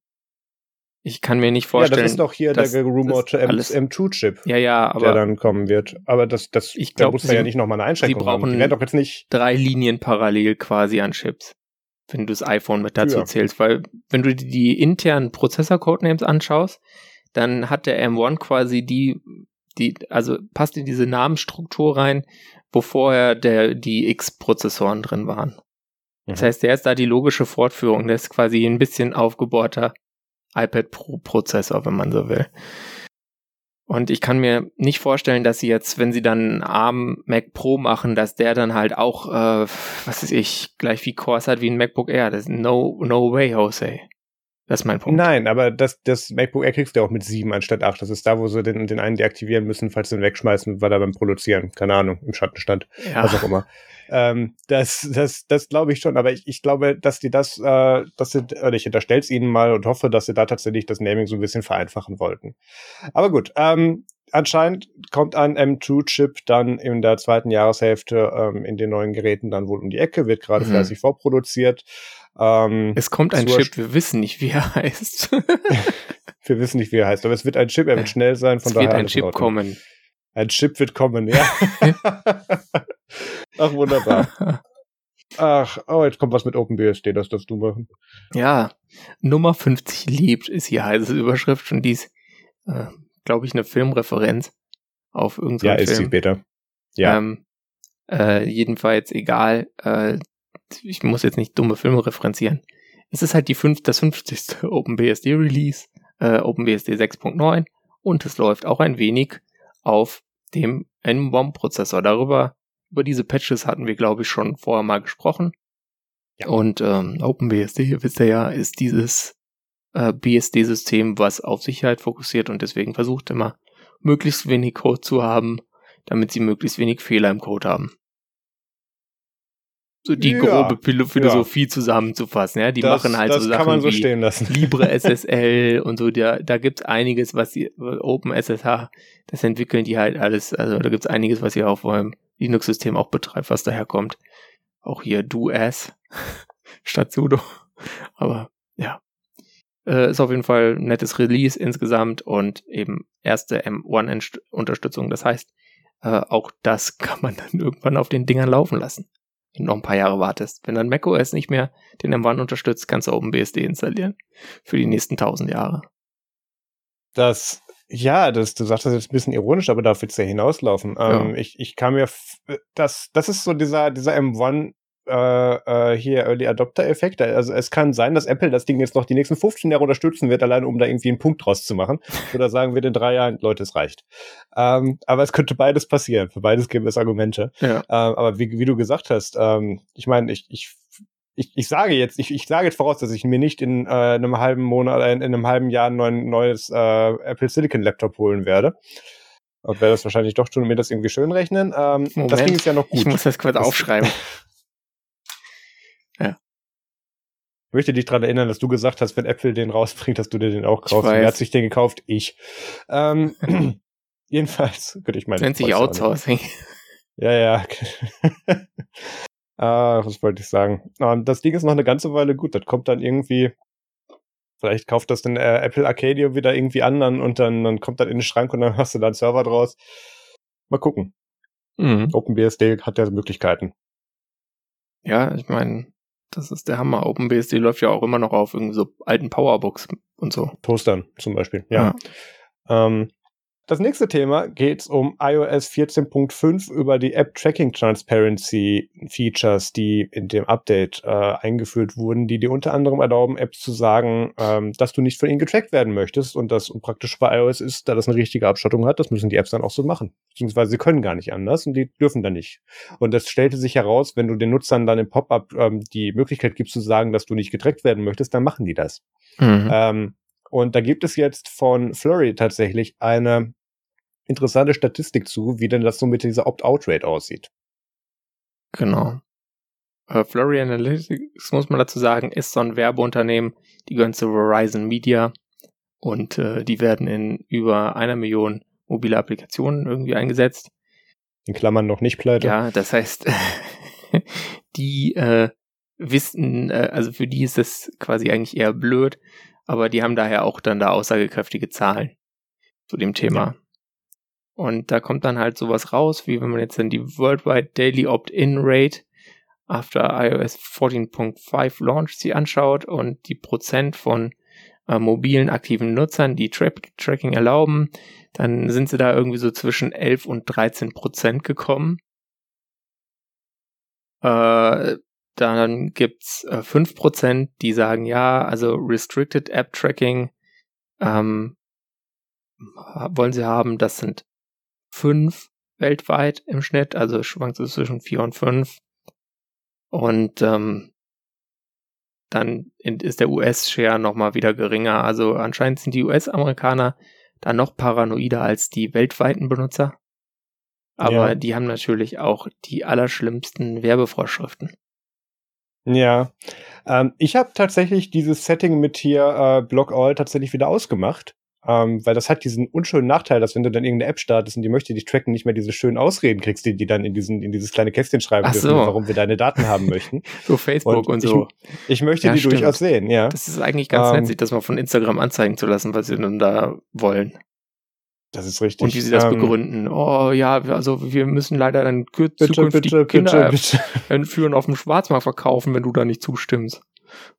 Ich kann mir nicht vorstellen. Ja, das ist doch hier der gerumorte M2-Chip, ja, ja, aber der dann kommen wird. Aber das, das ich glaub, da muss man ja nicht nochmal eine Einschränkung sie brauchen haben. Die doch jetzt nicht drei Linien parallel quasi an Chips, wenn du das iPhone mit dazu ja. zählst. Weil wenn du die internen Prozessor-Codenames anschaust, dann hat der M1 quasi die, die, also passt in diese Namensstruktur rein, wo vorher der, die X-Prozessoren drin waren. Das mhm. heißt, der ist da die logische Fortführung. Der ist quasi ein bisschen aufgebohrter iPad Pro Prozessor, wenn man so will. Und ich kann mir nicht vorstellen, dass sie jetzt, wenn sie dann ARM Mac Pro machen, dass der dann halt auch, äh, was weiß ich, gleich wie Cores hat wie ein MacBook Air. Das ist no, no way, Jose. Das ist mein Punkt. Nein, aber das, das MacBook Air kriegst du auch mit sieben anstatt acht. Das ist da, wo sie den, den einen deaktivieren müssen, falls sie ihn wegschmeißen, weil er beim Produzieren, keine Ahnung, im Schatten stand. Ja. Was auch immer. Ähm, das, das, das glaube ich schon, aber ich, ich glaube, dass die das, äh, dass sie, oder ich unterstelle es ihnen mal und hoffe, dass sie da tatsächlich das Naming so ein bisschen vereinfachen wollten. Aber gut, ähm, anscheinend kommt ein M2-Chip dann in der zweiten Jahreshälfte ähm, in den neuen Geräten dann wohl um die Ecke, wird gerade mhm. fleißig vorproduziert. Ähm, es kommt ein Chip, wir wissen nicht, wie er heißt. wir wissen nicht, wie er heißt, aber es wird ein Chip, er wird schnell sein, von es daher. Es wird ein Chip kommen. Ein Chip wird kommen, ja. Ach, wunderbar. Ach, oh, jetzt kommt was mit OpenBSD, das darfst du machen. Ja, Nummer 50 lebt ist hier heiße Überschrift und dies, äh, glaube ich, eine Filmreferenz auf irgendeinen ja, Film. Ja, ist sie später. Ja. Ähm, äh, jedenfalls egal, äh, ich muss jetzt nicht dumme Filme referenzieren. Es ist halt die fünf, das 50. OpenBSD Release, äh, OpenBSD 6.9 und es läuft auch ein wenig auf dem M-Bomb-Prozessor. Darüber, über diese Patches hatten wir, glaube ich, schon vorher mal gesprochen. Ja. Und ähm, OpenBSD, wisst ihr ja, ist dieses äh, BSD-System, was auf Sicherheit fokussiert und deswegen versucht immer, möglichst wenig Code zu haben, damit sie möglichst wenig Fehler im Code haben so die ja, grobe Philosophie ja. zusammenzufassen. Ja, die das, machen halt so Sachen so wie Libre SSL und so. Da, da gibt's einiges, was sie Open SSH, das entwickeln die halt alles. Also da gibt's einiges, was ihr auf eurem Linux-System auch betreibt, was daher kommt. Auch hier do-as statt sudo. Aber ja, äh, ist auf jeden Fall ein nettes Release insgesamt und eben erste M1-Unterstützung. Das heißt, äh, auch das kann man dann irgendwann auf den Dingern laufen lassen noch ein paar Jahre wartest. Wenn dann macOS nicht mehr den M1 unterstützt, kannst du OpenBSD installieren. Für die nächsten tausend Jahre. Das, ja, das, du sagst das jetzt ein bisschen ironisch, aber da willst du ja hinauslaufen. Ja. Ähm, ich, ich kann mir, das, das ist so dieser, dieser M1 äh, äh, hier Early Adopter Effekt. Also es kann sein, dass Apple das Ding jetzt noch die nächsten 15 Jahre unterstützen wird, allein um da irgendwie einen Punkt draus zu machen. Oder sagen wir in drei Jahren, Leute, es reicht. Ähm, aber es könnte beides passieren. Für beides gäbe es Argumente. Ja. Ähm, aber wie, wie du gesagt hast, ähm, ich meine, ich, ich ich, ich sage jetzt, ich, ich sage jetzt voraus, dass ich mir nicht in äh, einem halben Monat, äh, in, in einem halben Jahr ein neues äh, Apple Silicon Laptop holen werde. Und werde das wahrscheinlich doch tun und mir das irgendwie schön rechnen. Ähm, das ging es ja noch gut. Ich muss das kurz aufschreiben. Ich möchte dich daran erinnern, dass du gesagt hast, wenn Apple den rausbringt, dass du dir den auch kaufst. Wer hat sich den gekauft? Ich. Ähm, jedenfalls, könnte ich meinen. Nennt sich Outsourcing. Ja, ja. ah, was wollte ich sagen? Um, das Ding ist noch eine ganze Weile gut. Das kommt dann irgendwie. Vielleicht kauft das dann äh, Apple Arcadia wieder irgendwie an und dann, dann kommt das in den Schrank und dann hast du da einen Server draus. Mal gucken. Mhm. OpenBSD hat ja Möglichkeiten. Ja, ich meine, das ist der Hammer. OpenBSD läuft ja auch immer noch auf irgendwie so alten Powerbooks und so. Postern zum Beispiel, ja. ja. Ähm, das nächste Thema geht um iOS 14.5 über die App Tracking Transparency Features, die in dem Update äh, eingeführt wurden, die dir unter anderem erlauben, Apps zu sagen, ähm, dass du nicht von ihnen getrackt werden möchtest und das praktisch bei iOS ist, da das eine richtige Abstattung hat, das müssen die Apps dann auch so machen. Beziehungsweise sie können gar nicht anders und die dürfen dann nicht. Und das stellte sich heraus, wenn du den Nutzern dann im Pop-up ähm, die Möglichkeit gibst zu sagen, dass du nicht getrackt werden möchtest, dann machen die das. Mhm. Ähm, und da gibt es jetzt von Flurry tatsächlich eine interessante Statistik zu, wie denn das so mit dieser Opt-out-Rate aussieht. Genau. Uh, Flurry Analytics, muss man dazu sagen, ist so ein Werbeunternehmen, die gehören zu Verizon Media und äh, die werden in über einer Million mobile Applikationen irgendwie eingesetzt. In Klammern noch nicht pleite. Ja, das heißt, die äh, wissen, äh, also für die ist das quasi eigentlich eher blöd, aber die haben daher auch dann da aussagekräftige Zahlen zu dem Thema. Und da kommt dann halt sowas raus, wie wenn man jetzt dann die Worldwide Daily Opt-in Rate after iOS 14.5 Launch sie anschaut und die Prozent von äh, mobilen aktiven Nutzern, die Tra Tracking erlauben, dann sind sie da irgendwie so zwischen 11 und 13 Prozent gekommen. Äh, dann gibt's äh, 5 Prozent, die sagen, ja, also Restricted App Tracking ähm, wollen sie haben. Das sind fünf weltweit im Schnitt, also schwankt es zwischen vier und fünf. Und ähm, dann ist der US-Share nochmal wieder geringer. Also anscheinend sind die US-Amerikaner da noch paranoider als die weltweiten Benutzer. Aber ja. die haben natürlich auch die allerschlimmsten Werbevorschriften. Ja, ähm, ich habe tatsächlich dieses Setting mit hier äh, Block All tatsächlich wieder ausgemacht. Ähm, weil das hat diesen unschönen Nachteil, dass wenn du dann irgendeine App startest und die möchte dich tracken, nicht mehr diese schönen Ausreden kriegst, die die dann in diesen in dieses kleine Kästchen schreiben Ach dürfen, so. warum wir deine Daten haben möchten. so Facebook und, und so. Ich, ich möchte ja, die stimmt. durchaus sehen, ja. Das ist eigentlich ganz ähm, nett, sich das mal von Instagram anzeigen zu lassen, was sie dann da wollen. Das ist richtig. Und wie sie das ähm, begründen. Oh ja, also wir müssen leider dann zukünftig bitte, Kinder bitte, bitte. führen auf dem Schwarzmarkt verkaufen, wenn du da nicht zustimmst.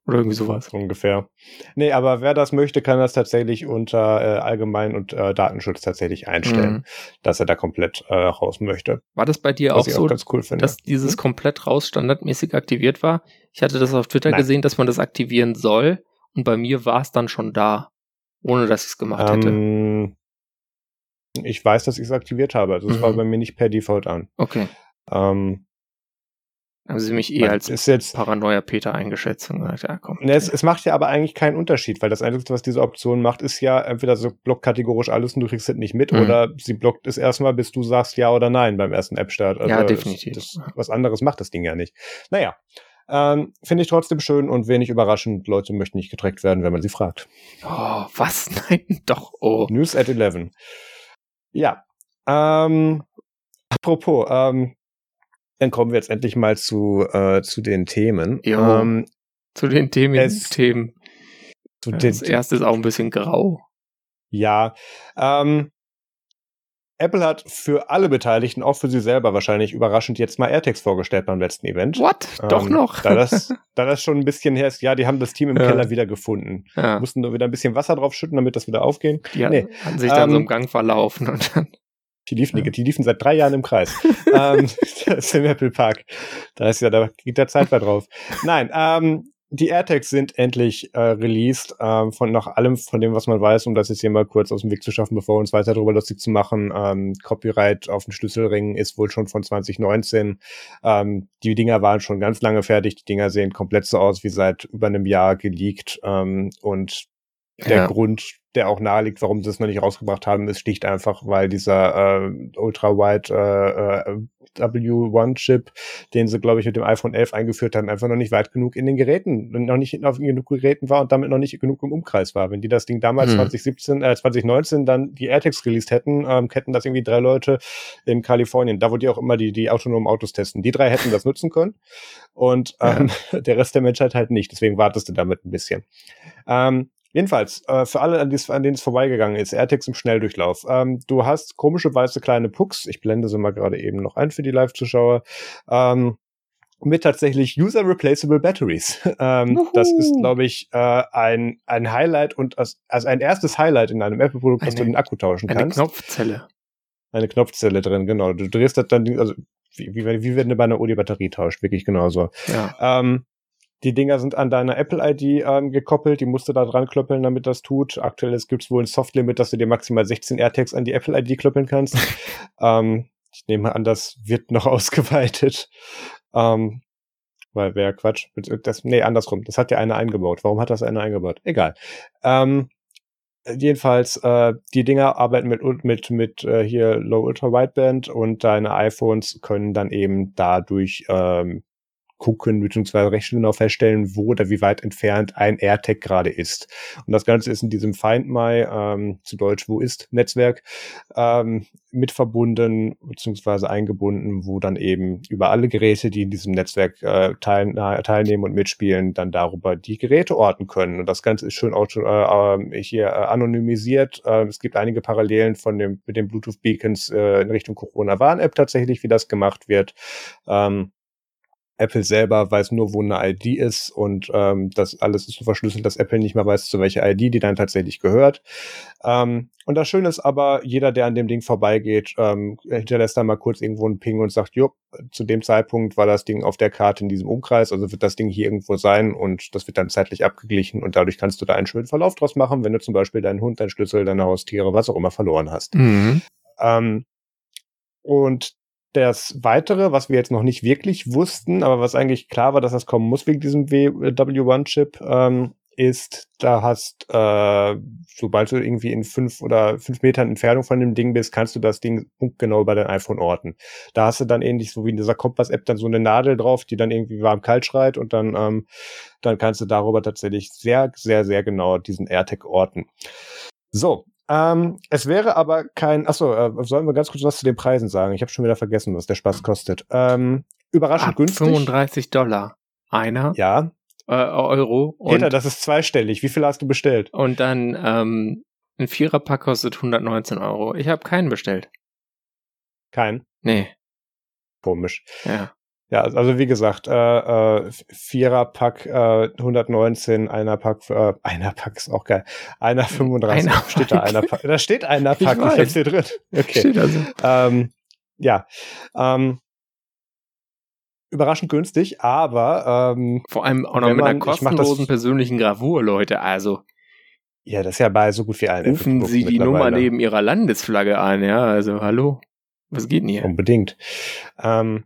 Oder irgendwie sowas. Ungefähr. Nee, aber wer das möchte, kann das tatsächlich unter äh, Allgemein und äh, Datenschutz tatsächlich einstellen, mhm. dass er da komplett äh, raus möchte. War das bei dir auch so, auch cool dass dieses hm? komplett raus standardmäßig aktiviert war? Ich hatte das auf Twitter Nein. gesehen, dass man das aktivieren soll und bei mir war es dann schon da, ohne dass ich es gemacht ähm, hätte. Ich weiß, dass ich es aktiviert habe. Also es mhm. war bei mir nicht per Default an. Okay. Ähm, haben sie mich eher als ist jetzt, Paranoia Peter eingeschätzt und gesagt, ja komm. Ne, es, es macht ja aber eigentlich keinen Unterschied, weil das Einzige, was diese Option macht, ist ja entweder so blockt kategorisch alles und du kriegst es nicht mit mhm. oder sie blockt es erstmal, bis du sagst ja oder nein beim ersten App-Start. Also ja, definitiv. Das, das, was anderes macht das Ding ja nicht. Naja, ähm, finde ich trotzdem schön und wenig überraschend. Leute möchten nicht getrackt werden, wenn man sie fragt. Oh, was? Nein, doch. Oh. News at 11. Ja. Ähm, apropos, ähm, dann kommen wir jetzt endlich mal zu, äh, zu den Themen. Ja, ähm, zu den Themen. Es, Themen. Zu das den, erste ist auch ein bisschen grau. Ja. Ähm, Apple hat für alle Beteiligten, auch für sie selber wahrscheinlich überraschend jetzt mal AirTags vorgestellt beim letzten Event. What? Ähm, Doch noch? da, das, da das schon ein bisschen her ist, ja, die haben das Team im ja. Keller wieder gefunden. Ja. Mussten nur wieder ein bisschen Wasser drauf schütten, damit das wieder aufgehen. Die nee. haben sich dann ähm, so im Gang verlaufen und dann. Die liefen, die, die liefen seit drei Jahren im Kreis. ähm, das ist im Apple Park. Da ist ja, da geht der Zeit bei drauf. Nein, ähm, die AirTags sind endlich äh, released, ähm, von nach allem von dem, was man weiß, um das jetzt hier mal kurz aus dem Weg zu schaffen, bevor wir uns weiter darüber lustig zu machen. Ähm, Copyright auf den Schlüsselringen ist wohl schon von 2019. Ähm, die Dinger waren schon ganz lange fertig. Die Dinger sehen komplett so aus wie seit über einem Jahr geleakt. Ähm, und der ja. Grund, der auch naheliegt, warum sie es noch nicht rausgebracht haben, ist schlicht einfach, weil dieser äh, Ultra-Wide äh, äh, W1-Chip, den sie, glaube ich, mit dem iPhone 11 eingeführt haben, einfach noch nicht weit genug in den Geräten, noch nicht auf genug Geräten war und damit noch nicht genug im Umkreis war. Wenn die das Ding damals hm. 2017, äh, 2019 dann die AirTags released hätten, ähm, hätten das irgendwie drei Leute in Kalifornien, da wo die auch immer die, die autonomen Autos testen. Die drei hätten das nutzen können und ähm, ja. der Rest der Menschheit halt nicht. Deswegen wartest du damit ein bisschen. Ähm, Jedenfalls, äh, für alle, an, denen es vorbeigegangen ist, AirTags im Schnelldurchlauf. Ähm, du hast komische weiße kleine Pucks. Ich blende sie mal gerade eben noch ein für die Live-Zuschauer. Ähm, mit tatsächlich User Replaceable Batteries. ähm, das ist, glaube ich, äh, ein, ein Highlight und als, also ein erstes Highlight in einem Apple-Produkt, dass du den Akku tauschen eine kannst. Eine Knopfzelle. Eine Knopfzelle drin, genau. Du drehst das dann, also wie, wie, wie wenn du bei einer Uni Batterie tauscht, wirklich genauso. Ja. Ähm, die Dinger sind an deiner Apple-ID ähm, gekoppelt, die musst du da dran klöppeln, damit das tut. Aktuell gibt es wohl ein Soft-Limit, dass du dir maximal 16 AirTags an die Apple-ID klöppeln kannst. ähm, ich nehme an, das wird noch ausgeweitet. Ähm, weil wäre Quatsch. Das, nee, andersrum. Das hat ja einer eingebaut. Warum hat das einer eingebaut? Egal. Ähm, jedenfalls, äh, die Dinger arbeiten mit, mit, mit äh, hier Low Ultra Wideband und deine iPhones können dann eben dadurch ähm, gucken bzw. recht genau feststellen, wo oder wie weit entfernt ein AirTag gerade ist. Und das Ganze ist in diesem Find My, ähm, zu Deutsch Wo ist Netzwerk, ähm, mit verbunden bzw. eingebunden, wo dann eben über alle Geräte, die in diesem Netzwerk äh, teil, teilnehmen und mitspielen, dann darüber die Geräte orten können. Und das Ganze ist schön auto, äh, ähm, hier äh, anonymisiert. Äh, es gibt einige Parallelen von dem mit den Bluetooth Beacons äh, in Richtung Corona Warn App tatsächlich, wie das gemacht wird. Ähm, Apple selber weiß nur, wo eine ID ist und ähm, das alles ist so verschlüsselt, dass Apple nicht mehr weiß, zu welcher ID die dann tatsächlich gehört. Ähm, und das Schöne ist aber, jeder, der an dem Ding vorbeigeht, ähm, hinterlässt da mal kurz irgendwo einen Ping und sagt, jo, zu dem Zeitpunkt war das Ding auf der Karte in diesem Umkreis, also wird das Ding hier irgendwo sein und das wird dann zeitlich abgeglichen und dadurch kannst du da einen schönen Verlauf draus machen, wenn du zum Beispiel deinen Hund, deinen Schlüssel, deine Haustiere, was auch immer verloren hast. Mhm. Ähm, und das Weitere, was wir jetzt noch nicht wirklich wussten, aber was eigentlich klar war, dass das kommen muss wegen diesem W1-Chip, ähm, ist, da hast, äh, sobald du irgendwie in fünf oder fünf Metern Entfernung von dem Ding bist, kannst du das Ding punktgenau bei deinem iPhone orten. Da hast du dann ähnlich so wie in dieser Kompass-App dann so eine Nadel drauf, die dann irgendwie warm-kalt schreit und dann, ähm, dann kannst du darüber tatsächlich sehr, sehr, sehr genau diesen AirTag orten. So, ähm, es wäre aber kein, achso, äh, sollen wir ganz kurz was zu den Preisen sagen? Ich habe schon wieder vergessen, was der Spaß kostet. Ähm, überraschend Ab günstig. 35 Dollar. Einer. Ja. Äh, Euro. Peter, das ist zweistellig. Wie viel hast du bestellt? Und dann ähm, ein Viererpack kostet 119 Euro. Ich habe keinen bestellt. Keinen? Nee. Komisch. Ja. Ja, also wie gesagt, äh, äh, Vierer-Pack äh, 119, einer Pack, äh, einer Pack ist auch geil. Einer 35, einer steht da einer Pack. Da steht einer Pack, ich, ich hab's hier drin. Okay. Steht also. Ähm, ja. Ähm, überraschend günstig, aber ähm, vor allem auch noch mit man, einer kostenlosen persönlichen Gravur, Leute. Also ja, das ist ja bei so gut wie allen. Rufen Sie die Nummer neben Ihrer Landesflagge an, ja. Also hallo, was geht denn hier? Unbedingt. Ähm,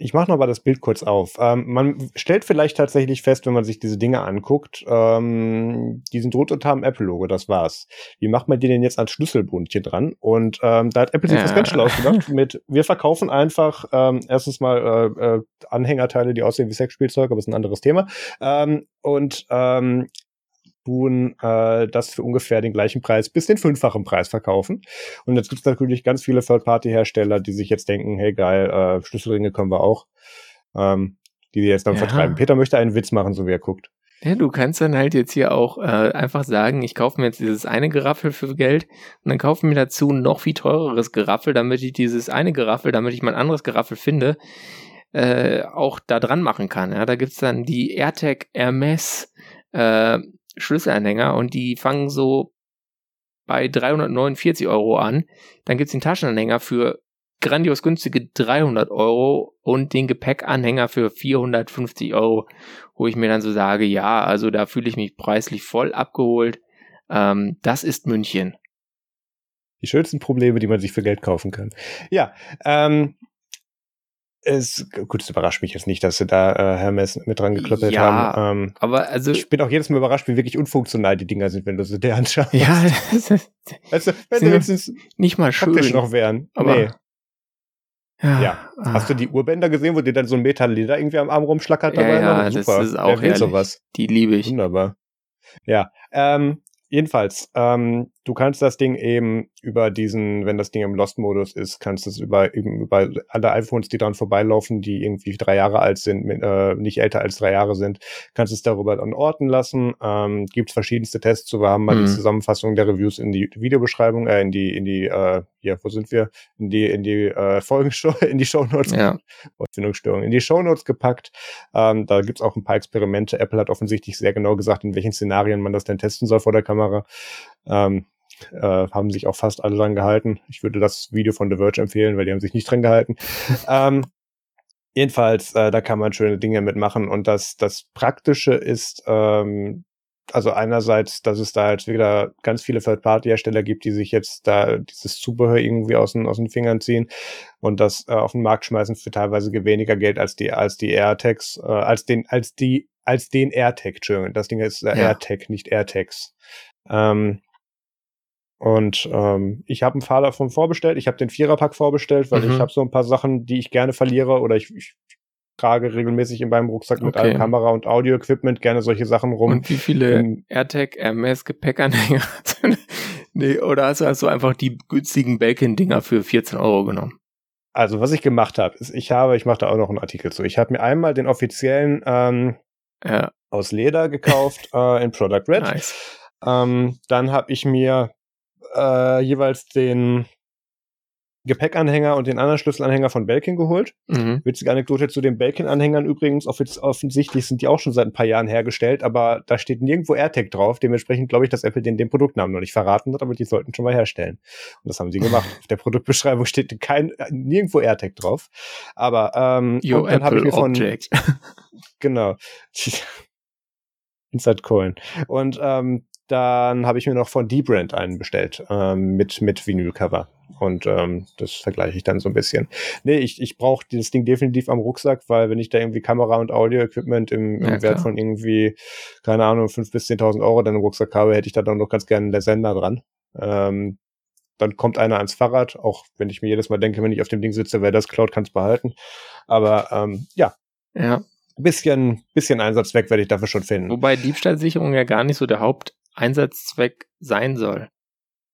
ich mache noch mal das Bild kurz auf. Ähm, man stellt vielleicht tatsächlich fest, wenn man sich diese Dinge anguckt, ähm, die sind rot unter dem Apple-Logo, das war's. Wie macht man die denn jetzt als Schlüsselbund hier dran? Und ähm, da hat Apple sich ja. was ganz schlau ausgedacht mit, wir verkaufen einfach ähm, erstens mal äh, äh, Anhängerteile, die aussehen wie Sexspielzeug, aber das ist ein anderes Thema. Ähm, und ähm, tun äh, das für ungefähr den gleichen Preis bis den fünffachen Preis verkaufen. Und jetzt gibt es natürlich ganz viele Third-Party-Hersteller, die sich jetzt denken, hey geil, äh, Schlüsselringe können wir auch, ähm, die jetzt dann ja. vertreiben. Peter möchte einen Witz machen, so wie er guckt. Ja, du kannst dann halt jetzt hier auch äh, einfach sagen, ich kaufe mir jetzt dieses eine Geraffel für Geld und dann kaufe mir dazu noch viel teureres Geraffel, damit ich dieses eine Geraffel, damit ich mein anderes Geraffel finde, äh, auch da dran machen kann. Ja, da gibt's dann die AirTag Hermes äh, Schlüsselanhänger und die fangen so bei 349 Euro an. Dann gibt's den Taschenanhänger für grandios günstige 300 Euro und den Gepäckanhänger für 450 Euro, wo ich mir dann so sage, ja, also da fühle ich mich preislich voll abgeholt. Ähm, das ist München. Die schönsten Probleme, die man sich für Geld kaufen kann. Ja, ähm, es, gut, es überrascht mich jetzt nicht, dass sie da äh, Hermes mit dran geklöppelt ja, haben. Ähm, aber also ich bin auch jedes Mal überrascht, wie wirklich unfunktional die Dinger sind, wenn du sie dir anschaust. Ja, das ist, weißt du, wenn sie wenigstens nicht mal schön noch wären. Aber, nee. Ja. ja. Ah. Hast du die Urbänder gesehen, wo dir dann so ein Meter Leder irgendwie am Arm rumschlackert dabei? Ja, ja Super. das ist auch Wer sowas. Die liebe ich. Wunderbar. Ja. Ähm, jedenfalls, ähm, du kannst das Ding eben über diesen, wenn das Ding im Lost-Modus ist, kannst du es über, über alle iPhones, die dran vorbeilaufen, die irgendwie drei Jahre alt sind, mit, äh, nicht älter als drei Jahre sind, kannst du es darüber dann orten lassen. Ähm, Gibt verschiedenste Tests, so wir haben mal mhm. die Zusammenfassung der Reviews in die Videobeschreibung, äh, in die, in die, äh, hier, wo sind wir? In die, in die äh, Folgenshow, in die Shownotes, ja. Wortfindungsstörung, in die Shownotes gepackt. Ähm, da gibt's auch ein paar Experimente. Apple hat offensichtlich sehr genau gesagt, in welchen Szenarien man das denn testen soll vor der Kamera. Ähm, äh, haben sich auch fast alle dran gehalten. Ich würde das Video von The Verge empfehlen, weil die haben sich nicht dran gehalten. ähm, jedenfalls, äh, da kann man schöne Dinge mitmachen und das, das Praktische ist, ähm, also einerseits, dass es da halt wieder ganz viele Third-Party-Hersteller gibt, die sich jetzt da dieses Zubehör irgendwie aus den, aus den Fingern ziehen und das äh, auf den Markt schmeißen für teilweise weniger Geld als die, als die AirTags, äh, als den, als die, als den AirTag, Entschuldigung. Das Ding ist äh, ja. AirTag, nicht AirTags. Ähm, und ähm, ich habe einen Fahr davon vorbestellt. Ich habe den Viererpack vorbestellt, weil mhm. ich habe so ein paar Sachen, die ich gerne verliere oder ich, ich trage regelmäßig in meinem Rucksack mit okay. allem Kamera- und Audio-Equipment gerne solche Sachen rum. Und wie viele ähm, AirTag Hermes Gepäckanhänger nee, oder hast du also einfach die günstigen Belkin-Dinger für 14 Euro genommen? Also was ich gemacht habe, ist, ich habe, ich mache da auch noch einen Artikel zu. Ich habe mir einmal den offiziellen ähm, ja. aus Leder gekauft äh, in Product Red. Nice. Ähm, dann habe ich mir äh, jeweils den Gepäckanhänger und den anderen Schlüsselanhänger von Belkin geholt. Mhm. Witzige Anekdote zu den Belkin-Anhängern übrigens. Offensichtlich sind die auch schon seit ein paar Jahren hergestellt, aber da steht nirgendwo AirTag drauf. Dementsprechend glaube ich, dass Apple den, den Produktnamen noch nicht verraten hat, aber die sollten schon mal herstellen. Und das haben sie gemacht. Auf der Produktbeschreibung steht kein, nirgendwo AirTag drauf. Aber ähm, Yo, dann habe ich mir von genau Inside Coin und ähm, dann habe ich mir noch von D-Brand einen bestellt ähm, mit, mit Vinylcover. Und ähm, das vergleiche ich dann so ein bisschen. Nee, ich, ich brauche dieses Ding definitiv am Rucksack, weil wenn ich da irgendwie Kamera und Audio-Equipment im, im ja, Wert von irgendwie, keine Ahnung, 5.000 bis 10.000 Euro dann im Rucksack habe, hätte ich da dann noch ganz gerne einen Sender dran. Ähm, dann kommt einer ans Fahrrad, auch wenn ich mir jedes Mal denke, wenn ich auf dem Ding sitze, wer das klaut, kann es behalten. Aber ähm, ja. Ja. Bisschen, bisschen Einsatzzweck werde ich dafür schon finden. Wobei Diebstahlsicherung ja gar nicht so der Haupt Einsatzzweck sein soll.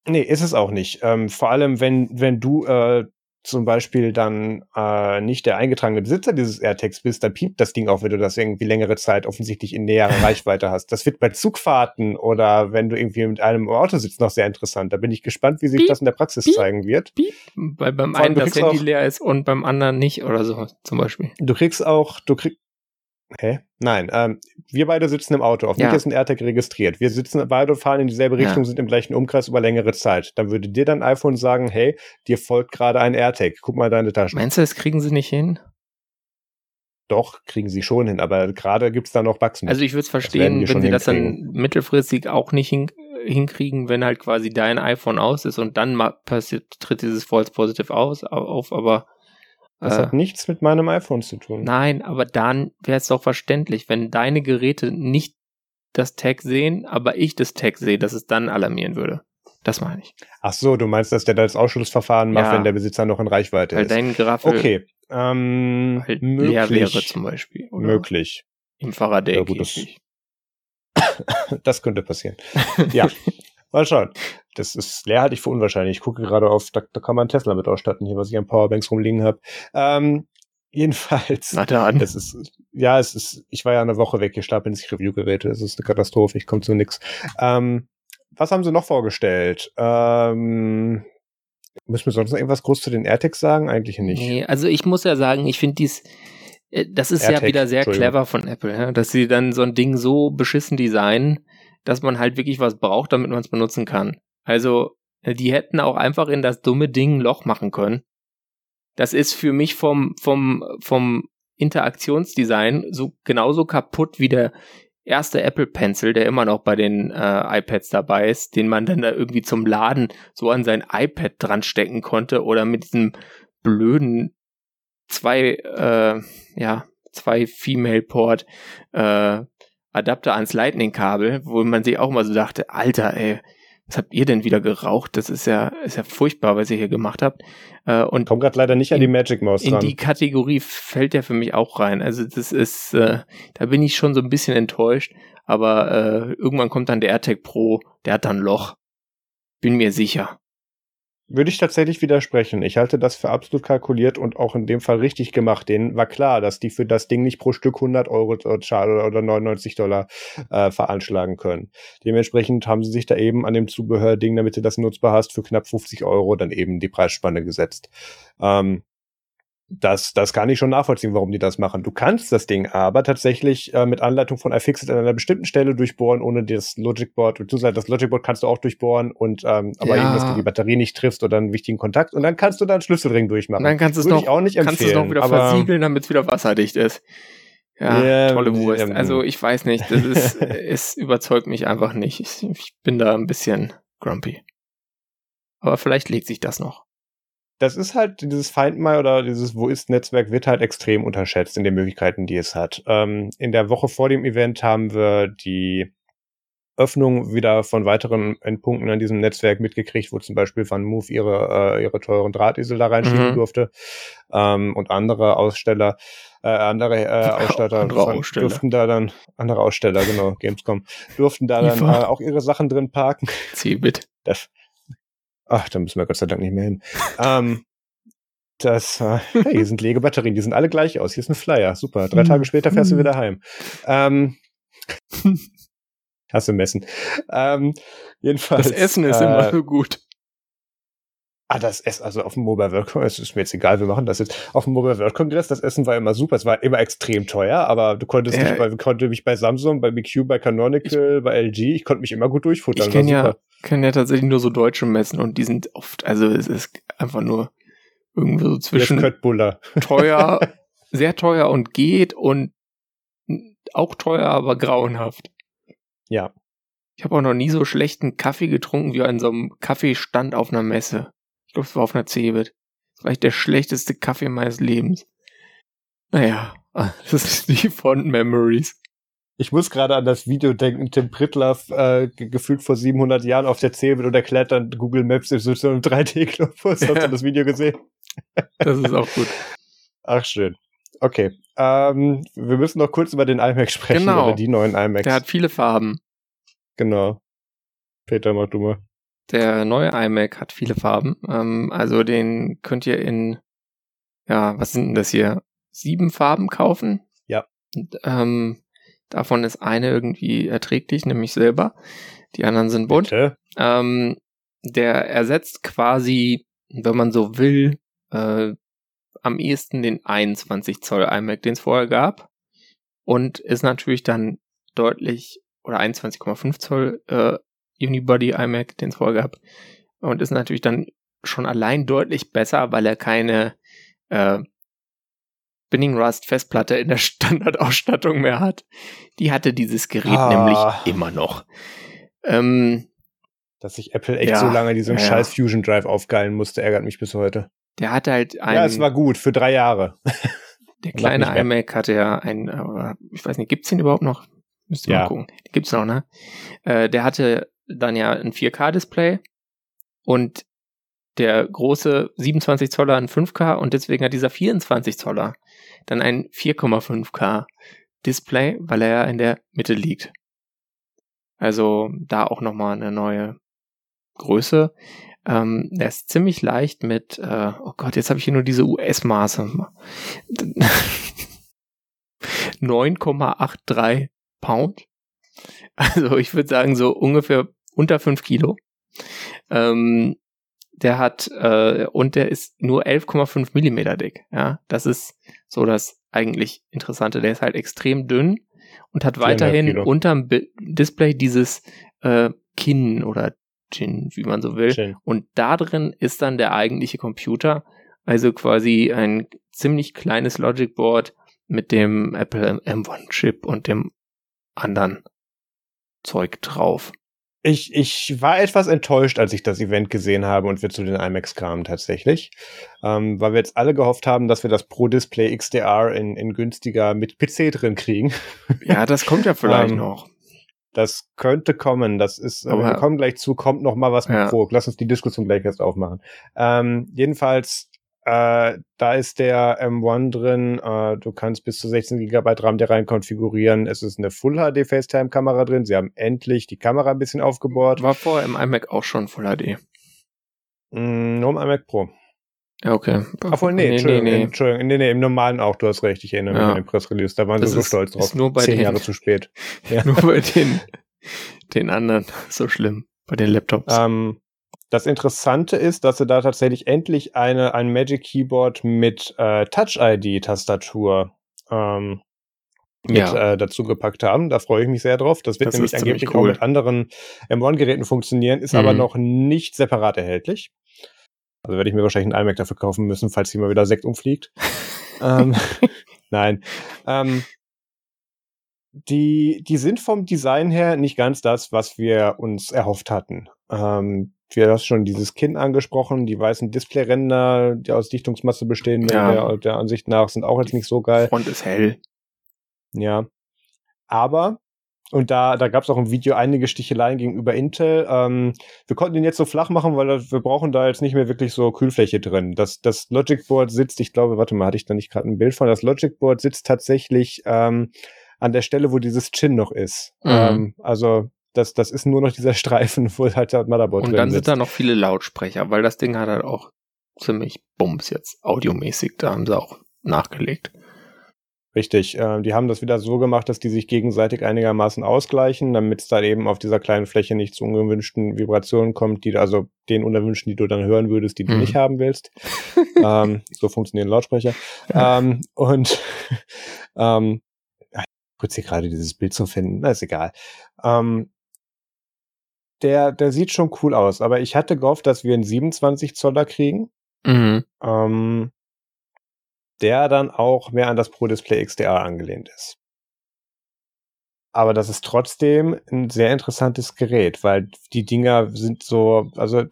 Nee, ist es auch nicht. Ähm, vor allem, wenn, wenn du äh, zum Beispiel dann äh, nicht der eingetragene Besitzer dieses AirTags bist, dann piept das Ding auch, wenn du das irgendwie längere Zeit offensichtlich in näherer Reichweite hast. Das wird bei Zugfahrten oder wenn du irgendwie mit einem im Auto sitzt noch sehr interessant. Da bin ich gespannt, wie sich piep, das in der Praxis piep, zeigen wird. Piep. Weil beim einen das Handy leer ist und beim anderen nicht oder so zum Beispiel. Du kriegst auch, du kriegst Hä? Nein, ähm, wir beide sitzen im Auto. Auf ja. mich ist ein AirTag registriert. Wir sitzen beide fahren in dieselbe Richtung, ja. sind im gleichen Umkreis über längere Zeit. Dann würde dir dein iPhone sagen, hey, dir folgt gerade ein AirTag. Guck mal deine Tasche. Meinst du, das kriegen sie nicht hin? Doch, kriegen sie schon hin, aber gerade gibt's da noch Bugs mit. Also ich würde es verstehen, wenn sie das dann mittelfristig auch nicht hin, hinkriegen, wenn halt quasi dein iPhone aus ist und dann passiert, tritt dieses False Positive aus, auf, aber das äh, hat nichts mit meinem iPhone zu tun. Nein, aber dann wäre es doch verständlich, wenn deine Geräte nicht das Tag sehen, aber ich das Tag sehe, dass es dann alarmieren würde. Das meine ich. Ach so, du meinst, dass der das Ausschlussverfahren macht, ja, wenn der Besitzer noch in Reichweite weil ist. Dein Graffel okay. Ähm, halt möglich. leer wäre zum Beispiel. Oder? Möglich. Im Faraday. Ja, gut, das, das könnte passieren. ja. Mal schauen. Das ist leer, halte ich für unwahrscheinlich. Ich gucke gerade auf, da, da kann man Tesla mit ausstatten, hier, was ich an Powerbanks rumliegen habe. Ähm, jedenfalls. Na dann. Es ist, ja, es ist, ich war ja eine Woche weg, hier stapeln sich Reviewgeräte. Es ist eine Katastrophe, ich komme zu nix. Ähm, was haben sie noch vorgestellt? Ähm, müssen wir sonst noch irgendwas groß zu den AirTags sagen? Eigentlich nicht. Nee, also ich muss ja sagen, ich finde dies, äh, das ist AirTag, ja wieder sehr clever von Apple, ja, dass sie dann so ein Ding so beschissen designen, dass man halt wirklich was braucht, damit man es benutzen kann. Also, äh, die hätten auch einfach in das dumme Ding ein Loch machen können. Das ist für mich vom, vom, vom Interaktionsdesign so genauso kaputt wie der erste Apple Pencil, der immer noch bei den äh, iPads dabei ist, den man dann da irgendwie zum Laden so an sein iPad dran stecken konnte oder mit diesem blöden zwei, äh, ja, zwei Female Port äh, Adapter ans Lightning-Kabel, wo man sich auch mal so dachte, Alter, ey, was habt ihr denn wieder geraucht? Das ist ja, ist ja furchtbar, was ihr hier gemacht habt. Äh, und Kommt gerade leider nicht an die Magic Mouse dran. In die Kategorie fällt der für mich auch rein. Also das ist, äh, da bin ich schon so ein bisschen enttäuscht. Aber äh, irgendwann kommt dann der AirTag Pro, der hat dann Loch. bin mir sicher. Würde ich tatsächlich widersprechen. Ich halte das für absolut kalkuliert und auch in dem Fall richtig gemacht. Denen war klar, dass die für das Ding nicht pro Stück 100 Euro oder 99 Dollar äh, veranschlagen können. Dementsprechend haben sie sich da eben an dem Zubehörding, damit du das nutzbar hast, für knapp 50 Euro dann eben die Preisspanne gesetzt. Ähm, das, das kann ich schon nachvollziehen, warum die das machen. Du kannst das Ding aber tatsächlich äh, mit Anleitung von iFixit an einer bestimmten Stelle durchbohren, ohne das Logicboard. Beziehungsweise das Logicboard kannst du auch durchbohren und ähm, aber ja. eben, dass du die Batterie nicht triffst oder einen wichtigen Kontakt und dann kannst du da einen Schlüsselring durchmachen. dann kannst du es noch, auch nicht kannst du es noch wieder versiegeln, damit es wieder wasserdicht ist. Ja, yeah, tolle Wurst. Ähm, also ich weiß nicht, das ist, es überzeugt mich einfach nicht. Ich, ich bin da ein bisschen grumpy. Aber vielleicht legt sich das noch das ist halt dieses Find My oder dieses Wo ist Netzwerk wird halt extrem unterschätzt in den Möglichkeiten, die es hat. Ähm, in der Woche vor dem Event haben wir die Öffnung wieder von weiteren Endpunkten an diesem Netzwerk mitgekriegt, wo zum Beispiel Van Move ihre, äh, ihre teuren Drahtesel da reinschieben mhm. durfte ähm, und andere Aussteller, äh, andere äh, Ausstatter andere von, Aussteller. durften da dann, andere Aussteller, genau, Gamescom, durften da dann äh, auch ihre Sachen drin parken. Cebit. Das, Ach, da müssen wir Gott sei Dank nicht mehr hin. ähm, das, äh, hey, hier sind Legebatterien, die sind alle gleich aus. Hier ist ein Flyer, super. Drei Tage später fährst du wieder heim. Ähm, hast du Messen. Ähm, jedenfalls. Das Essen ist äh, immer so gut. Ah, das Essen, also auf dem Mobile World Congress, ist mir jetzt egal, wir machen das jetzt. Auf dem Mobile World Congress, das Essen war immer super, es war immer extrem teuer, aber du konntest äh, nicht bei, konnte mich bei Samsung, bei BQ, bei Canonical, ich, bei LG, ich konnte mich immer gut durchfuttern. Ich kenne ja, kenn ja tatsächlich nur so deutsche Messen und die sind oft, also es ist einfach nur irgendwie so zwischen teuer, sehr teuer und geht und auch teuer, aber grauenhaft. Ja. Ich habe auch noch nie so schlechten Kaffee getrunken wie an so einem Kaffeestand auf einer Messe glaube, es war auf einer Cebit. Das war echt der schlechteste Kaffee meines Lebens. Naja, das ist die Font Memories. Ich muss gerade an das Video denken, Tim Pritlaff, äh, gefühlt vor 700 Jahren auf der Cebit und erklärt dann Google Maps in so einem 3D-Globus. Ja. Hast du das Video gesehen? Das ist auch gut. Ach, schön. Okay. Ähm, wir müssen noch kurz über den iMac sprechen, genau. oder die neuen iMacs. Der hat viele Farben. Genau. Peter, mach du mal. Der neue iMac hat viele Farben. Ähm, also den könnt ihr in, ja, was sind denn das hier? Sieben Farben kaufen. Ja. Und, ähm, davon ist eine irgendwie erträglich, nämlich Silber. Die anderen sind bunt. Ähm, der ersetzt quasi, wenn man so will, äh, am ehesten den 21 Zoll iMac, den es vorher gab. Und ist natürlich dann deutlich, oder 21,5 Zoll äh, Unibody iMac, den es vorher gab. Und ist natürlich dann schon allein deutlich besser, weil er keine äh, Spinning Rust Festplatte in der Standardausstattung mehr hat. Die hatte dieses Gerät ah. nämlich immer noch. Ähm, Dass sich Apple echt ja, so lange diesen ja. scheiß Fusion Drive aufgeilen musste, ärgert mich bis heute. Der hatte halt ein. Ja, es war gut für drei Jahre. Der kleine iMac hatte ja ein, ich weiß nicht, gibt's den überhaupt noch? Müsst ihr ja. mal gucken. Gibt's noch, ne? Äh, der hatte dann ja ein 4K-Display und der große 27 Zoller ein 5K und deswegen hat dieser 24 Zoller dann ein 4,5K Display, weil er ja in der Mitte liegt. Also da auch nochmal eine neue Größe. Ähm, der ist ziemlich leicht mit, äh, oh Gott, jetzt habe ich hier nur diese US-Maße. 9,83 Pound. Also ich würde sagen, so ungefähr unter 5 Kilo. Ähm, der hat, äh, und der ist nur 11,5 Millimeter dick. Ja, das ist so das eigentlich Interessante. Der ist halt extrem dünn und hat weiterhin unterm B Display dieses äh, Kinn oder Chin, wie man so will. Chin. Und da drin ist dann der eigentliche Computer, also quasi ein ziemlich kleines Logic Board mit dem Apple M1 Chip und dem anderen Zeug drauf. Ich, ich war etwas enttäuscht, als ich das Event gesehen habe und wir zu den IMAX kamen tatsächlich. Ähm, weil wir jetzt alle gehofft haben, dass wir das Pro Display XDR in, in günstiger mit PC drin kriegen. Ja, das kommt ja vielleicht ähm, noch. Das könnte kommen. Das ist, Aber, wir kommen gleich zu, kommt noch mal was mit ja. Pro. Lass uns die Diskussion gleich erst aufmachen. Ähm, jedenfalls Äh, da ist der M1 drin. Äh, du kannst bis zu 16 GB RAM da rein konfigurieren. Es ist eine Full HD FaceTime Kamera drin. Sie haben endlich die Kamera ein bisschen aufgebohrt. War vorher im iMac auch schon Full HD. Mm, nur im iMac Pro. Ja, okay. Obwohl, nee, nee, Entschuldigung, nee, nee. Entschuldigung, nee, nee, im normalen auch, du hast recht, ich erinnere mich ja. an den Pressrelease, da waren das sie so ist, stolz drauf. Ist nur bei Zehn den, Jahre zu spät. Ja. Nur bei den, den anderen so schlimm, bei den Laptops. Ähm, das Interessante ist, dass sie da tatsächlich endlich eine, ein Magic Keyboard mit äh, Touch-ID-Tastatur ähm, mit ja. äh, dazu gepackt haben. Da freue ich mich sehr drauf. Das wird das nämlich angeblich cool. auch mit anderen M1-Geräten funktionieren, ist mhm. aber noch nicht separat erhältlich. Also werde ich mir wahrscheinlich einen iMac dafür kaufen müssen, falls hier mal wieder Sekt umfliegt. ähm, nein. Ähm, die, die sind vom Design her nicht ganz das, was wir uns erhofft hatten. Ähm, du hast schon dieses Kinn angesprochen, die weißen Displayränder, die aus Dichtungsmasse bestehen, ja. der, der Ansicht nach, sind auch jetzt nicht so geil. Front ist hell. Ja. Aber, und da, da gab es auch im Video einige Sticheleien gegenüber Intel. Ähm, wir konnten den jetzt so flach machen, weil wir brauchen da jetzt nicht mehr wirklich so Kühlfläche drin. Das, das Logic Board sitzt, ich glaube, warte mal, hatte ich da nicht gerade ein Bild von? Das Logic Board sitzt tatsächlich ähm, an der Stelle, wo dieses Chin noch ist. Mhm. Ähm, also das, das ist nur noch dieser Streifen, wo halt das Motherboard Und dann sind da noch viele Lautsprecher, weil das Ding hat halt auch ziemlich Bums jetzt audiomäßig. Da haben sie auch nachgelegt. Richtig, äh, die haben das wieder so gemacht, dass die sich gegenseitig einigermaßen ausgleichen, damit es dann eben auf dieser kleinen Fläche nicht zu ungewünschten Vibrationen kommt, die also den unerwünschten, die du dann hören würdest, die du mhm. nicht haben willst. ähm, so funktionieren Lautsprecher. Ja. Ähm, und ähm, kurz hier gerade dieses Bild zu finden, na, ist egal. Ähm, der, der sieht schon cool aus, aber ich hatte gehofft, dass wir einen 27 Zoller kriegen. Mhm. Ähm, der dann auch mehr an das Pro Display XDR angelehnt ist. Aber das ist trotzdem ein sehr interessantes Gerät, weil die Dinger sind so, also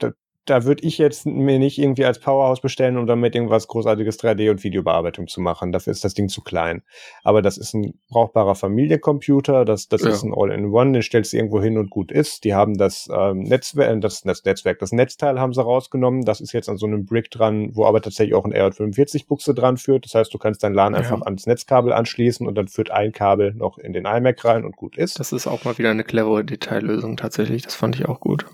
da würde ich jetzt mir nicht irgendwie als Powerhouse bestellen, um damit irgendwas großartiges 3D und Videobearbeitung zu machen. Dafür ist das Ding zu klein. Aber das ist ein brauchbarer Familiencomputer, das, das ja. ist ein All-in-One, den stellst du irgendwo hin und gut ist. Die haben das ähm, Netzwerk, das, das Netzwerk, das Netzteil haben sie rausgenommen. Das ist jetzt an so einem Brick dran, wo aber tatsächlich auch ein RJ45-Buchse dran führt. Das heißt, du kannst dein LAN ja. einfach ans Netzkabel anschließen und dann führt ein Kabel noch in den iMac rein und gut ist. Das ist auch mal wieder eine clevere Detaillösung tatsächlich. Das fand ich auch gut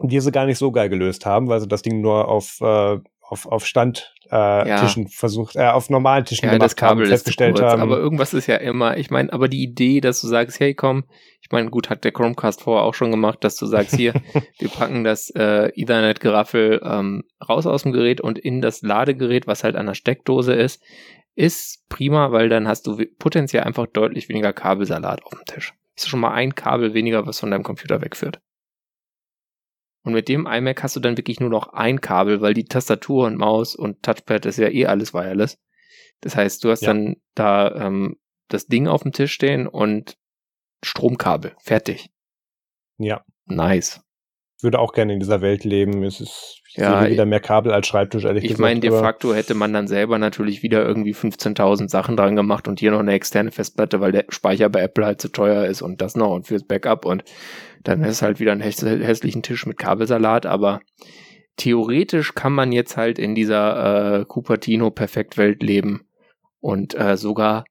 die sie gar nicht so geil gelöst haben, weil sie das Ding nur auf, äh, auf, auf Standtischen äh, ja. Versucht, äh, auf normalen Tischen ja, gemacht das Kabel haben, festgestellt haben. Aber irgendwas ist ja immer, ich meine, aber die Idee, dass du sagst, hey komm, ich meine, gut, hat der Chromecast vorher auch schon gemacht, dass du sagst, hier, wir packen das äh, Ethernet-Geraffel ähm, raus aus dem Gerät und in das Ladegerät, was halt an der Steckdose ist, ist prima, weil dann hast du potenziell einfach deutlich weniger Kabelsalat auf dem Tisch. Ist schon mal ein Kabel weniger, was von deinem Computer wegführt. Und mit dem iMac hast du dann wirklich nur noch ein Kabel, weil die Tastatur und Maus und Touchpad ist ja eh alles wireless. Das heißt, du hast ja. dann da ähm, das Ding auf dem Tisch stehen und Stromkabel. Fertig. Ja. Nice. Ich würde auch gerne in dieser Welt leben. Es ist ja, wieder mehr Kabel als Schreibtisch, ehrlich ich gesagt. Ich meine, de facto hätte man dann selber natürlich wieder irgendwie 15.000 Sachen dran gemacht und hier noch eine externe Festplatte, weil der Speicher bei Apple halt zu teuer ist und das noch und fürs Backup und dann ist halt wieder ein hässlichen Tisch mit Kabelsalat, aber theoretisch kann man jetzt halt in dieser äh, Cupertino Perfekt-Welt leben und äh, sogar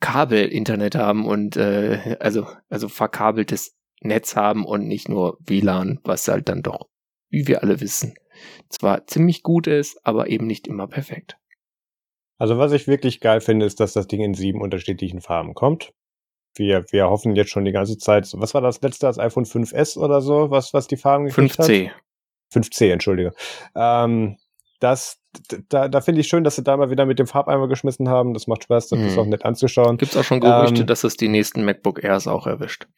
Kabel-Internet haben und äh, also, also verkabeltes Netz haben und nicht nur WLAN, was halt dann doch wie wir alle wissen, zwar ziemlich gut ist, aber eben nicht immer perfekt. Also was ich wirklich geil finde, ist, dass das Ding in sieben unterschiedlichen Farben kommt. Wir, wir hoffen jetzt schon die ganze Zeit, was war das letzte, das iPhone 5S oder so, was, was die Farben gekriegt 5C. hat? 5C, entschuldige. Ähm, das, da, da finde ich schön, dass sie da mal wieder mit dem Farbeimer geschmissen haben. Das macht Spaß, das mhm. ist auch nett anzuschauen. Gibt es auch schon Gerüchte, ähm, dass es die nächsten MacBook Airs auch erwischt?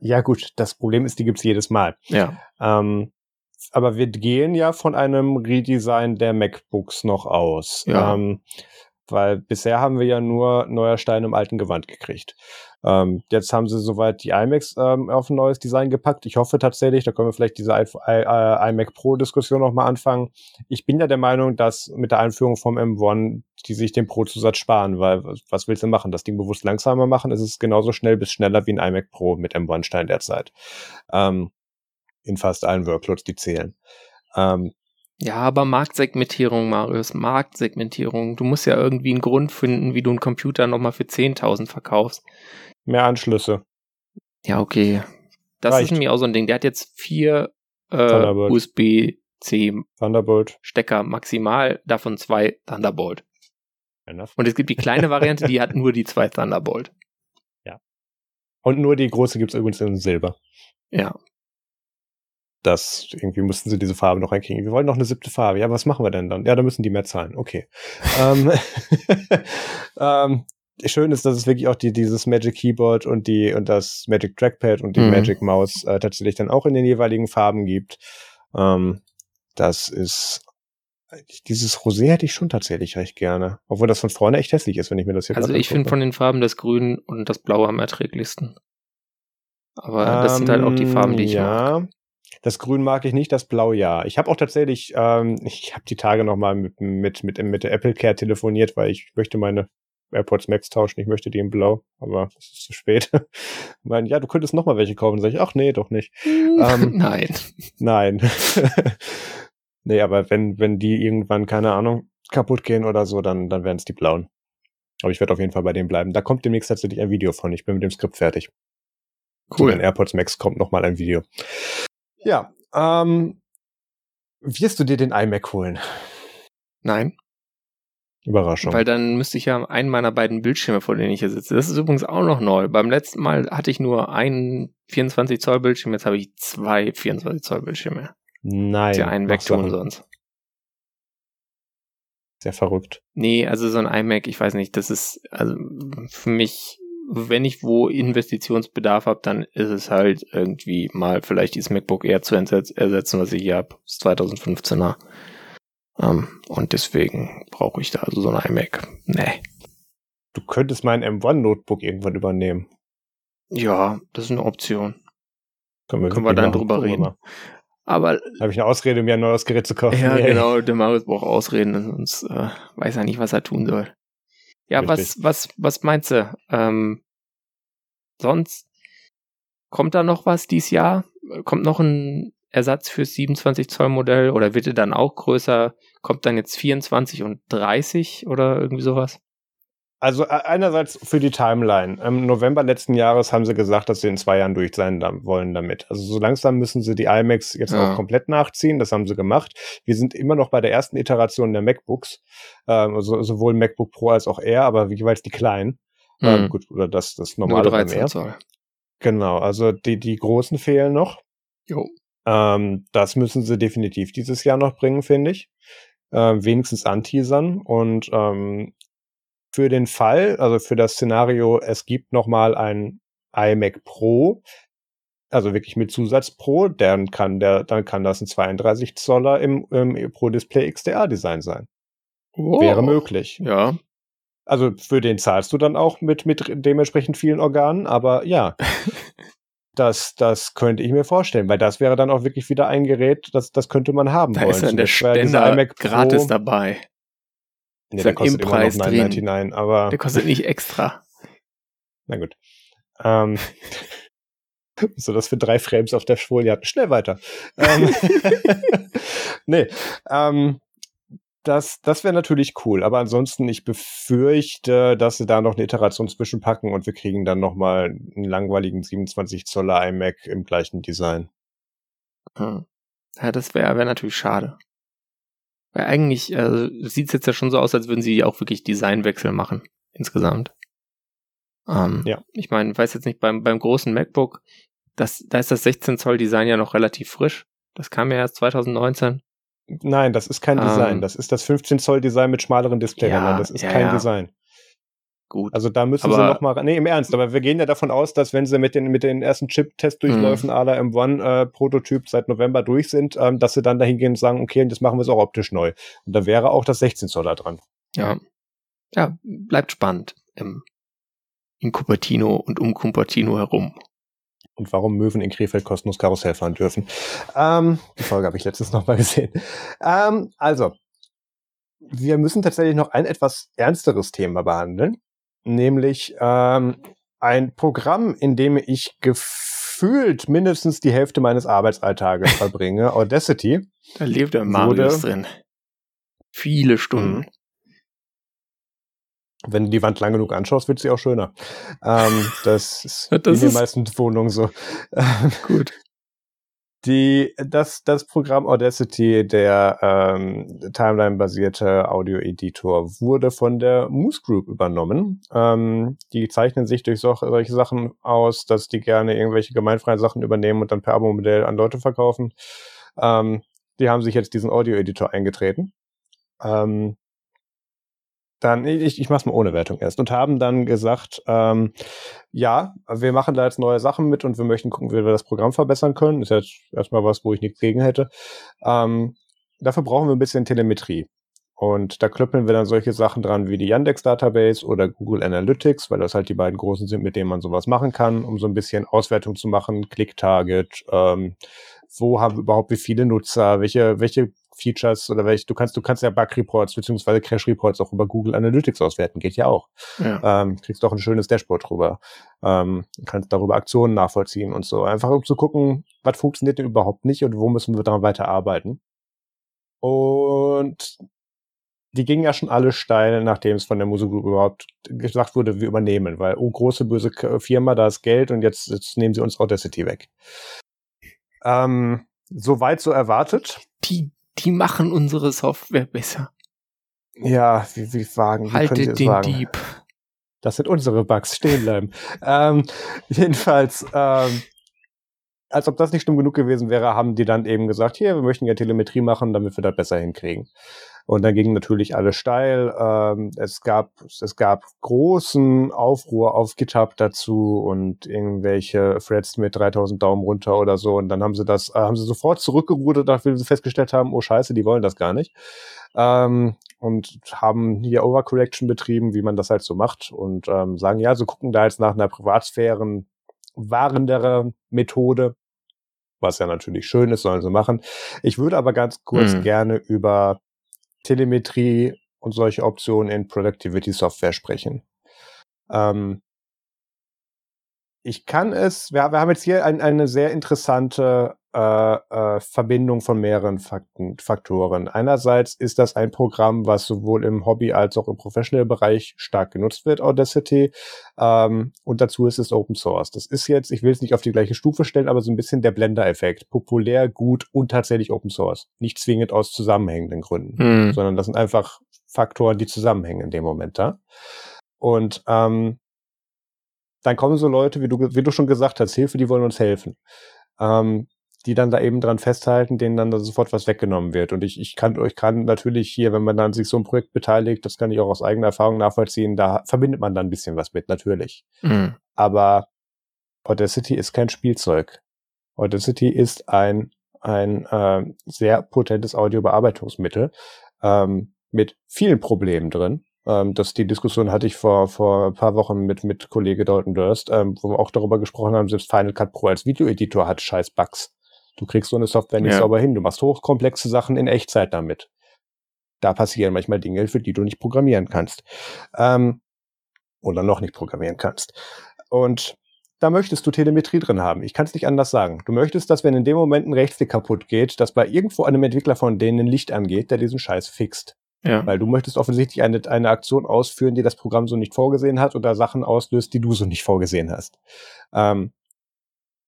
Ja, gut, das Problem ist, die gibt's jedes Mal. Ja. Ähm, aber wir gehen ja von einem Redesign der MacBooks noch aus. Ja. Ähm, weil bisher haben wir ja nur neuer Stein im alten Gewand gekriegt. Ähm, jetzt haben sie soweit die iMacs ähm, auf ein neues Design gepackt. Ich hoffe tatsächlich, da können wir vielleicht diese I I iMac Pro Diskussion nochmal anfangen. Ich bin ja der Meinung, dass mit der Einführung vom M1 die sich den Pro-Zusatz sparen, weil was willst du machen? Das Ding bewusst langsamer machen? Es ist genauso schnell bis schneller wie ein iMac Pro mit M1 Stein derzeit. Ähm, in fast allen Workloads, die zählen. Ähm, Ja, aber Marktsegmentierung, Marius, Marktsegmentierung. Du musst ja irgendwie einen Grund finden, wie du einen Computer nochmal für 10.000 verkaufst. Mehr Anschlüsse. Ja, okay. Das Reicht. ist nämlich auch so ein Ding. Der hat jetzt vier äh, USB-C Thunderbolt Stecker maximal, davon zwei Thunderbolt. Und es gibt die kleine Variante, die hat nur die zwei Thunderbolt. Ja. Und nur die große gibt es übrigens in Silber. Ja. Das, irgendwie mussten sie diese Farbe noch reinkriegen. Wir wollen noch eine siebte Farbe. Ja, was machen wir denn dann? Ja, da müssen die mehr zahlen. Okay. ähm, ähm, schön ist, dass es wirklich auch die, dieses Magic Keyboard und die und das Magic Trackpad und die mhm. Magic Mouse äh, tatsächlich dann auch in den jeweiligen Farben gibt. Ähm, das ist dieses Rosé hätte ich schon tatsächlich recht gerne. Obwohl das von vorne echt hässlich ist, wenn ich mir das hier Also ich finde von den Farben das Grün und das Blaue am erträglichsten. Aber ähm, das sind halt auch die Farben, die ich ja. mag. Das Grün mag ich nicht, das Blau ja. Ich habe auch tatsächlich, ähm, ich habe die Tage nochmal mit, mit, mit, mit der Apple Care telefoniert, weil ich möchte meine AirPods Max tauschen. Ich möchte die in Blau, aber es ist zu spät. mein, ja, du könntest noch mal welche kaufen. Sag ich, ach nee, doch nicht. ähm, nein. Nein. nee, aber wenn, wenn die irgendwann, keine Ahnung, kaputt gehen oder so, dann, dann werden es die blauen. Aber ich werde auf jeden Fall bei dem bleiben. Da kommt demnächst tatsächlich ein Video von. Ich bin mit dem Skript fertig. Cool. Zu den AirPods Max kommt noch mal ein Video. Ja, ähm, wirst du dir den iMac holen? Nein. Überraschung. Weil dann müsste ich ja einen meiner beiden Bildschirme, vor denen ich hier sitze. Das ist übrigens auch noch neu. Beim letzten Mal hatte ich nur einen 24 Zoll Bildschirm, jetzt habe ich zwei 24 Zoll Bildschirme. Nein. Ja einen wegtun sonst. Sehr verrückt. Nee, also so ein iMac, ich weiß nicht, das ist also für mich, wenn ich wo Investitionsbedarf habe, dann ist es halt irgendwie mal vielleicht dieses MacBook Air zu ersetzen, was ich hier habe, das 2015er. Um, ähm, und deswegen brauche ich da also so ein iMac. Nee. Du könntest mein M1 Notebook irgendwann übernehmen. Ja, das ist eine Option. Können wir, Können wir dann drüber reden. Aber habe ich eine Ausrede, mir ein neues Gerät zu kaufen? Ja, nee. genau. Der Marius braucht Ausreden, sonst äh, weiß er nicht, was er tun soll. Ja, was, was, was meinst du? Ähm, sonst kommt da noch was dieses Jahr? Kommt noch ein Ersatz fürs 27 Zoll Modell oder wird er dann auch größer? Kommt dann jetzt 24 und 30 oder irgendwie sowas? Also einerseits für die Timeline. Im November letzten Jahres haben sie gesagt, dass sie in zwei Jahren durch sein wollen damit. Also so langsam müssen sie die iMacs jetzt ja. auch komplett nachziehen. Das haben sie gemacht. Wir sind immer noch bei der ersten Iteration der MacBooks, ähm, also sowohl MacBook Pro als auch Air, aber jeweils die kleinen. Mhm. Ähm, gut, oder das, das normale Nur 13 Zoll. Genau, also die, die großen fehlen noch. Jo. Ähm, das müssen sie definitiv dieses Jahr noch bringen, finde ich. Äh, wenigstens anteasern. Und ähm, für den Fall, also für das Szenario, es gibt noch mal ein iMac Pro, also wirklich mit Zusatz Pro, dann kann der, dann kann das ein 32 Zoller im, im Pro Display XDR Design sein. Oh, Wäre möglich. Ja. Also für den zahlst du dann auch mit, mit dementsprechend vielen Organen, aber ja. Das, das könnte ich mir vorstellen, weil das wäre dann auch wirklich wieder ein Gerät, das, das könnte man haben da wollen. ist dann der Ständer gratis dabei. Nee, der kostet immer noch 9,99, aber. Der kostet nicht extra. Na gut. Ähm, so das für drei Frames auf der Folie hatten. Schnell weiter. ähm, nee, ähm, das, das wäre natürlich cool. Aber ansonsten, ich befürchte, dass sie da noch eine Iteration zwischenpacken und wir kriegen dann noch mal einen langweiligen 27 Zoller iMac im gleichen Design. Hm. Ja, das wäre wär natürlich schade. Weil eigentlich äh, sieht es jetzt ja schon so aus, als würden sie auch wirklich Designwechsel machen, insgesamt. Ähm, ja. Ich meine, weiß jetzt nicht, beim, beim großen MacBook, das, da ist das 16 Zoll Design ja noch relativ frisch. Das kam ja erst 2019. Nein, das ist kein ähm, Design. Das ist das 15 Zoll Design mit schmaleren Displayrändern. Ja, das ist ja, kein ja. Design. Gut. Also da müssen aber, sie noch mal, nee, im Ernst, aber wir gehen ja davon aus, dass wenn sie mit den, mit den ersten Chip-Testdurchläufen mhm. aller M1 äh, Prototyp seit November durch sind, ähm, dass sie dann dahin gehen und sagen, okay, das machen wir es auch optisch neu. Und da wäre auch das 16 Zoll da dran. Ja. Ja, bleibt spannend im, in Cupertino und um Cupertino herum und warum Möwen in Krefeld kostenlos Karussell fahren dürfen. Ähm, die Folge habe ich letztens noch mal gesehen. Ähm, also, wir müssen tatsächlich noch ein etwas ernsteres Thema behandeln, nämlich ähm, ein Programm, in dem ich gefühlt mindestens die Hälfte meines Arbeitsalltages verbringe, Audacity. Da lebt der Marius drin. Viele Stunden. Wenn du die Wand lang genug anschaust, wird sie auch schöner. Ähm, das ist das in den meisten Wohnungen so. Gut. Die, das, das Programm Audacity, der ähm, Timeline-basierte Audio-Editor, wurde von der Moose Group übernommen. Ähm, die zeichnen sich durch so, solche Sachen aus, dass die gerne irgendwelche gemeinfreien Sachen übernehmen und dann per Abo-Modell an Leute verkaufen. Ähm, die haben sich jetzt diesen Audio-Editor eingetreten. Ähm, dann, ich, ich mach's mal ohne Wertung erst, und haben dann gesagt, ähm, ja, wir machen da jetzt neue Sachen mit und wir möchten gucken, wie wir das Programm verbessern können. Ist jetzt erstmal was, wo ich nichts gegen hätte. Ähm, dafür brauchen wir ein bisschen Telemetrie. Und da klöppeln wir dann solche Sachen dran wie die Yandex Database oder Google Analytics, weil das halt die beiden großen sind, mit denen man sowas machen kann, um so ein bisschen Auswertung zu machen, Click-Target, ähm, wo haben überhaupt wie viele Nutzer, welche, welche Features oder welche, du kannst, du kannst ja Bug-Reports beziehungsweise Crash-Reports auch über Google Analytics auswerten, geht ja auch. Ja. Ähm, kriegst doch ein schönes Dashboard drüber. Ähm, kannst darüber Aktionen nachvollziehen und so. Einfach um zu gucken, was funktioniert denn überhaupt nicht und wo müssen wir daran weiter arbeiten. Und die gingen ja schon alle steil, nachdem es von der Musik überhaupt gesagt wurde, wir übernehmen, weil, oh, große böse Firma, da ist Geld und jetzt, jetzt nehmen sie uns Audacity weg. Ähm, so weit so erwartet. Die die machen unsere Software besser. Ja, wie, wie wagen, Haltet den sagen? Dieb. Das sind unsere Bugs, stehen bleiben. ähm, jedenfalls, ähm, als ob das nicht stumm genug gewesen wäre, haben die dann eben gesagt, hier, wir möchten ja Telemetrie machen, damit wir das besser hinkriegen. Und dann ging natürlich alles steil. Ähm, es gab es gab großen Aufruhr auf GitHub dazu und irgendwelche Threads mit 3000 Daumen runter oder so. Und dann haben sie das äh, haben sie sofort zurückgerudert, nachdem sie festgestellt haben, oh Scheiße, die wollen das gar nicht. Ähm, und haben hier Overcorrection betrieben, wie man das halt so macht und ähm, sagen, ja, so gucken da jetzt nach einer Privatsphären wahrendere Methode, was ja natürlich schön ist, sollen sie machen. Ich würde aber ganz kurz mhm. gerne über Telemetrie und solche Optionen in Productivity Software sprechen. Ähm, ich kann es, wir, wir haben jetzt hier ein, eine sehr interessante äh, äh, Verbindung von mehreren Fakten, Faktoren. Einerseits ist das ein Programm, was sowohl im Hobby als auch im Professional-Bereich stark genutzt wird, Audacity. Ähm, und dazu ist es Open Source. Das ist jetzt, ich will es nicht auf die gleiche Stufe stellen, aber so ein bisschen der Blender-Effekt. Populär, gut und tatsächlich Open Source. Nicht zwingend aus zusammenhängenden Gründen, hm. sondern das sind einfach Faktoren, die zusammenhängen in dem Moment da. Und ähm, dann kommen so Leute, wie du, wie du schon gesagt hast, Hilfe, die wollen uns helfen. Ähm, die dann da eben dran festhalten, denen dann da sofort was weggenommen wird. Und ich, ich kann euch kann natürlich hier, wenn man dann sich so ein Projekt beteiligt, das kann ich auch aus eigener Erfahrung nachvollziehen, da verbindet man dann ein bisschen was mit, natürlich. Mhm. Aber Audacity ist kein Spielzeug. Audacity ist ein, ein äh, sehr potentes Audiobearbeitungsmittel ähm, mit vielen Problemen drin. Ähm, das, die Diskussion hatte ich vor, vor ein paar Wochen mit, mit Kollege Dalton Durst, ähm, wo wir auch darüber gesprochen haben, selbst Final Cut Pro als Videoeditor hat scheiß Bugs. Du kriegst so eine Software nicht ja. sauber hin. Du machst hochkomplexe Sachen in Echtzeit damit. Da passieren manchmal Dinge, für die du nicht programmieren kannst. Ähm, oder noch nicht programmieren kannst. Und da möchtest du Telemetrie drin haben. Ich kann es nicht anders sagen. Du möchtest, dass wenn in dem Moment ein Rechtsklick kaputt geht, dass bei irgendwo einem Entwickler von denen ein Licht angeht, der diesen Scheiß fixt. Ja. Weil du möchtest offensichtlich eine, eine Aktion ausführen, die das Programm so nicht vorgesehen hat oder Sachen auslöst, die du so nicht vorgesehen hast. Ähm,